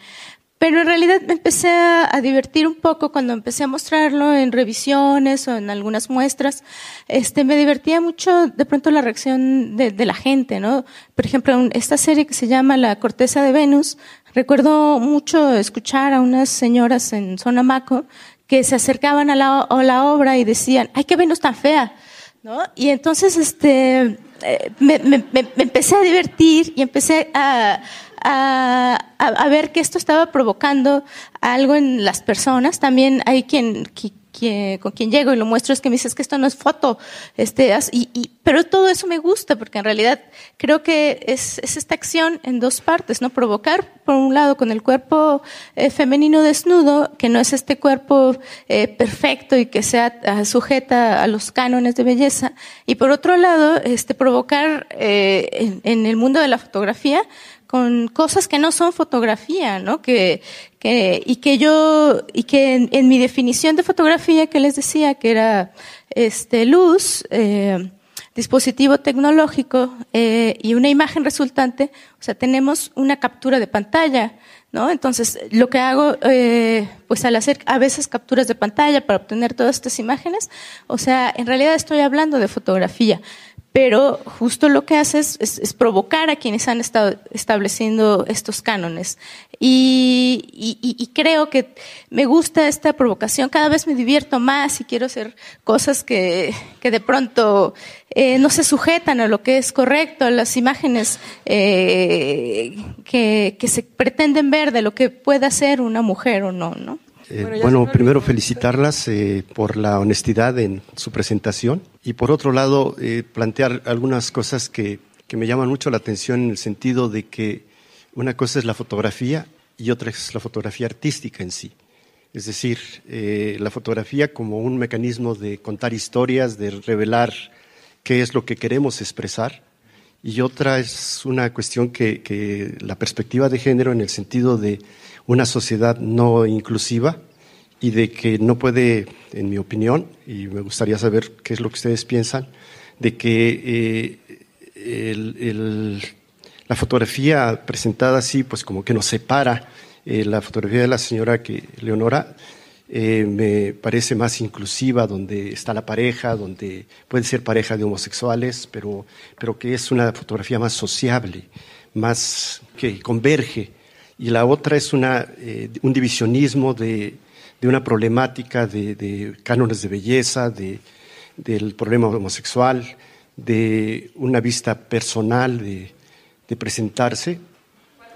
Pero en realidad me empecé a, divertir un poco cuando empecé a mostrarlo en revisiones o en algunas muestras. Este, me divertía mucho de pronto la reacción de, de la gente, ¿no? Por ejemplo, esta serie que se llama La Corteza de Venus, recuerdo mucho escuchar a unas señoras en Sonamaco que se acercaban a la, a la obra y decían, ¡ay, qué Venus tan fea! ¿No? Y entonces, este, eh, me, me, me, empecé a divertir y empecé a, a, a, ver que esto estaba provocando algo en las personas. También hay quien, con quien llego y lo muestro es que me dices que esto no es foto, este, y, pero todo eso me gusta porque en realidad creo que es, esta acción en dos partes, ¿no? Provocar, por un lado, con el cuerpo eh, femenino desnudo, que no es este cuerpo eh, perfecto y que sea ah, sujeta a los cánones de belleza, y por otro lado, este, provocar eh, en, en el mundo de la fotografía con cosas que no son fotografía, ¿no? Que, que, y que yo, y que en, mi definición de fotografía que les decía que era este, luz, eh, dispositivo tecnológico eh, y una imagen resultante, o sea, tenemos una captura de pantalla, ¿no? Entonces, lo que hago, eh, pues al hacer a veces capturas de pantalla para obtener todas estas imágenes, o sea, en realidad estoy hablando de fotografía pero justo lo que hace es, provocar a quienes han estado estableciendo estos cánones. Y, creo que me gusta esta provocación, cada vez me divierto más y quiero hacer cosas que, de pronto eh, no se sujetan a lo que es correcto, a las imágenes eh, que, que se pretenden ver de lo que pueda ser una mujer o no, ¿no? Eh, bueno, primero felicitarlas eh, por la honestidad en su presentación y por otro lado eh, plantear algunas cosas que, que, me llaman mucho la atención en el sentido de que una cosa es la fotografía y otra es la fotografía artística en sí. Es decir, la fotografía como un mecanismo de contar historias, de revelar qué es lo que queremos expresar. Y otra es una cuestión que, que la perspectiva de género en el sentido de una sociedad no inclusiva y de que no puede, en mi opinión, y me gustaría saber qué es lo que ustedes piensan, de que eh, la fotografía presentada así, pues como que nos separa eh, la fotografía de la señora que Leonora, eh, me parece más inclusiva, donde está la pareja, donde puede ser pareja de homosexuales, pero, pero que es una fotografía más sociable, más que converge y la otra es eh, un divisionismo de, una problemática de, cánones de belleza, de, del problema homosexual, de una vista personal de, presentarse.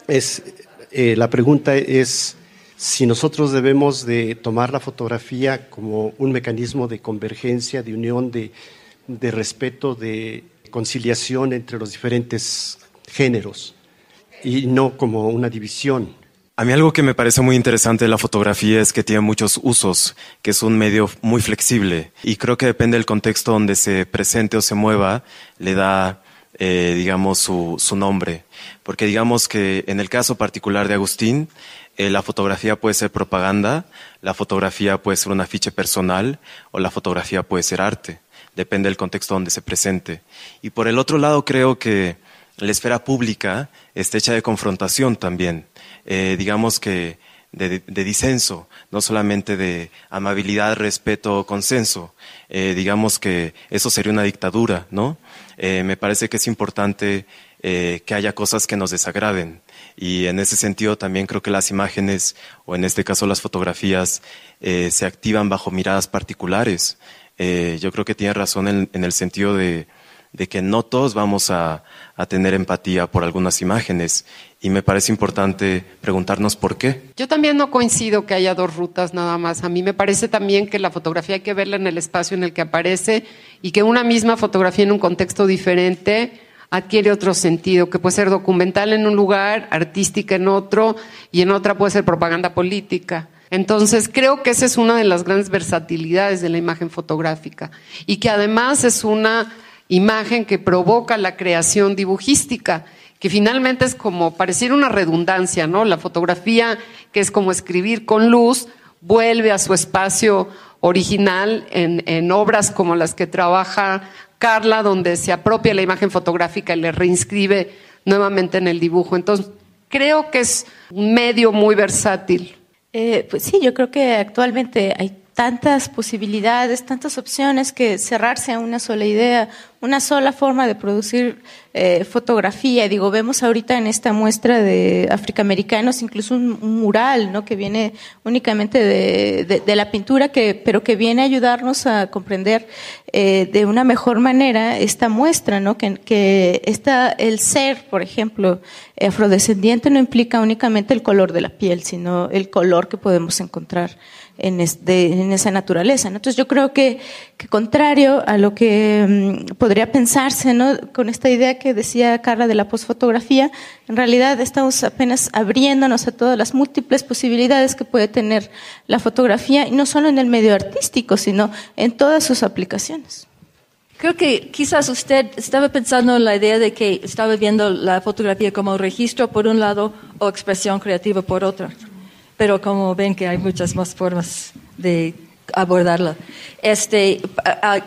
Es, eh, la pregunta es si nosotros debemos de tomar la fotografía como un mecanismo de convergencia, de unión, de respeto, de conciliación entre los diferentes géneros y no como una división. A mí algo que me parece muy interesante de la fotografía es que tiene muchos usos, que es un medio muy flexible y creo que depende del contexto donde se presente o se mueva, le da, eh, digamos, su, su, nombre. Porque digamos que en el caso particular de Agustín, eh, la fotografía puede ser propaganda, la fotografía puede ser un afiche personal o la fotografía puede ser arte. Depende del contexto donde se presente. Y por el otro lado creo que la esfera pública está hecha de confrontación también, eh, digamos que de, disenso, no solamente de amabilidad, respeto, consenso. Eh, digamos que eso sería una dictadura, ¿no? Eh, me parece que es importante que haya cosas que nos desagraden. Y en ese sentido también creo que las imágenes, o en este caso las fotografías, se activan bajo miradas particulares. yo creo que tiene razón en el sentido de de que no todos vamos a, tener empatía por algunas imágenes y me parece importante preguntarnos por qué. Yo también no coincido que haya dos rutas nada más. A mí me parece también que la fotografía hay que verla en el espacio en el que aparece y que una misma fotografía en un contexto diferente adquiere otro sentido, que puede ser documental en un lugar, artística en otro y en otra puede ser propaganda política. Entonces, creo que esa es una de las grandes versatilidades de la imagen fotográfica y que además es una imagen que provoca la creación dibujística, que finalmente es como pareciera una redundancia, ¿no? La fotografía, que es como escribir con luz, vuelve a su espacio original en, obras como las que trabaja Carla, donde se apropia la imagen fotográfica y le reinscribe nuevamente en el dibujo. Entonces, creo que es un medio muy versátil. Eh, pues sí, yo creo que actualmente hay tantas posibilidades, tantas opciones que cerrarse a una sola idea, una sola forma de producir eh, fotografía. Digo, vemos ahorita en esta muestra de afroamericanos incluso un, mural, ¿no? Que viene únicamente de, la pintura, que, pero que viene a ayudarnos a comprender eh, de una mejor manera esta muestra, ¿no? Que, que esta, el ser, por ejemplo, afrodescendiente no implica únicamente el color de la piel, sino el color que podemos encontrar en, en esa naturaleza. Entonces yo creo que, contrario a lo que mm, podría pensarse con esta idea que decía Carla de la posfotografía, en realidad estamos apenas abriéndonos a todas las múltiples posibilidades que puede tener la fotografía, y no solo en el medio artístico, sino en todas sus aplicaciones. Creo que quizás usted estaba pensando en la idea de que estaba viendo la fotografía como registro por un lado o expresión creativa por otro pero como ven que hay muchas más formas de abordarla. Este,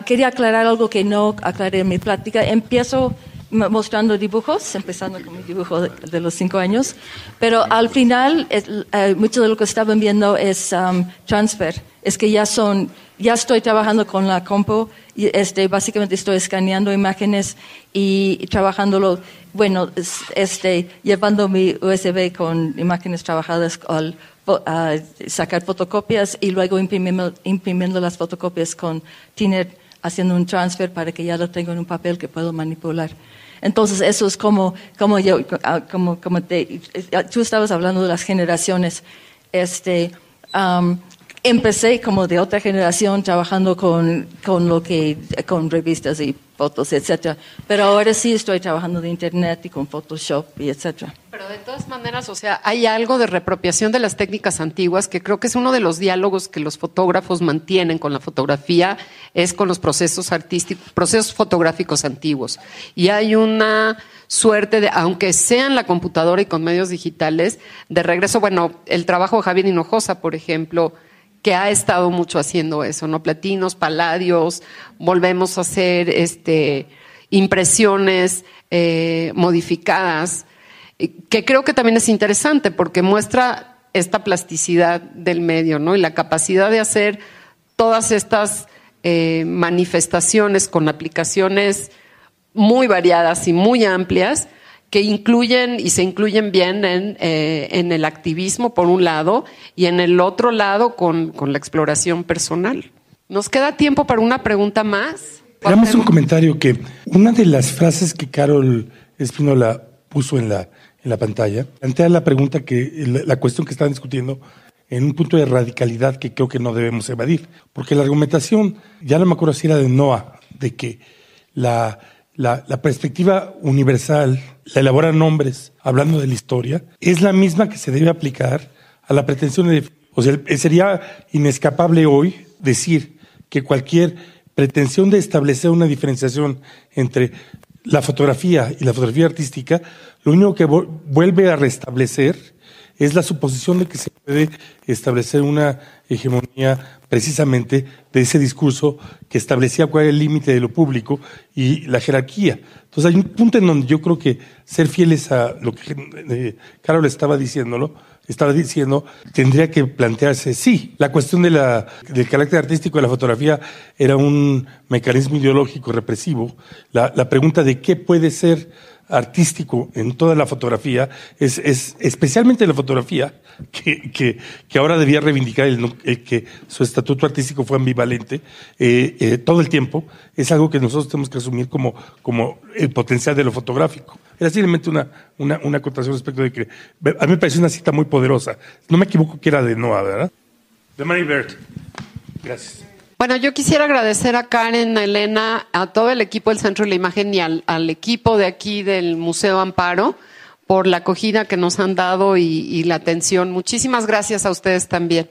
quería aclarar algo que no aclaré en mi plática. Empiezo mostrando dibujos, empezando con mi dibujo de, los cinco años, pero al final eh, mucho de lo que estaban viendo es um, transfer, es que ya son, ya estoy trabajando con la compu y este, básicamente estoy escaneando imágenes y, trabajándolo, bueno, este, llevando mi USB con imágenes trabajadas al sacar fotocopias y luego imprimiendo, imprimiendo las fotocopias con Tiner, haciendo un transfer para que ya lo tenga en un papel que puedo manipular. Entonces, eso es como, como yo, como, como te, tú estabas hablando de las generaciones. Este, empecé como de otra generación trabajando con, con, lo que, con revistas y fotos, etcétera. Pero ahora sí estoy trabajando de internet y con Photoshop y etcétera. Pero de todas maneras, o sea, hay algo de reapropiación de las técnicas antiguas que creo que es uno de los diálogos que los fotógrafos mantienen con la fotografía, es con los procesos artísticos, procesos fotográficos antiguos. Y hay una suerte de, aunque sea en la computadora y con medios digitales, de regreso, bueno, el trabajo de Javier Hinojosa, por ejemplo, que ha estado mucho haciendo eso, ¿no? Platinos, paladios, volvemos a hacer este, impresiones eh, modificadas, que creo que también es interesante porque muestra esta plasticidad del medio, ¿no? Y la capacidad de hacer todas estas eh, manifestaciones con aplicaciones muy variadas y muy amplias que incluyen y se incluyen bien en, eh, en, el activismo, por un lado, y en el otro lado con, con, la exploración personal. ¿Nos queda tiempo para una pregunta más? Hagamos un comentario que una de las frases que Carol Espinola puso en la, en la pantalla plantea la pregunta que, la, cuestión que están discutiendo en un punto de radicalidad que creo que no debemos evadir. Porque la argumentación, ya no me acuerdo si era de Noah, de que la la, perspectiva universal, la elaboran hombres hablando de la historia, es la misma que se debe aplicar a la pretensión de... O sea, sería inescapable hoy decir que cualquier pretensión de establecer una diferenciación entre la fotografía y la fotografía artística, lo único que vuelve a restablecer es la suposición de que se puede establecer una hegemonía precisamente de ese discurso que establecía cuál era el límite de lo público y la jerarquía. Entonces hay un punto en donde yo creo que ser fieles a lo que eh, Carol estaba diciéndolo, estaba diciendo, tendría que plantearse, sí, la cuestión de la, del carácter artístico de la fotografía era un mecanismo ideológico represivo. La, la pregunta de qué puede ser artístico en toda la fotografía, es, es especialmente la fotografía, que, que, que ahora debía reivindicar el, que su estatuto artístico fue ambivalente eh, eh, todo el tiempo, es algo que nosotros tenemos que asumir como, como el potencial de lo fotográfico. Era simplemente una, una, una acotación respecto de que a mí me pareció una cita muy poderosa. No me equivoco que era de Noah, ¿verdad? De Mary Bird. Gracias. Bueno, yo quisiera agradecer a Karen, a Elena, a todo el equipo del Centro de la Imagen y al, equipo de aquí del Museo Amparo por la acogida que nos han dado y la atención. Muchísimas gracias a ustedes también.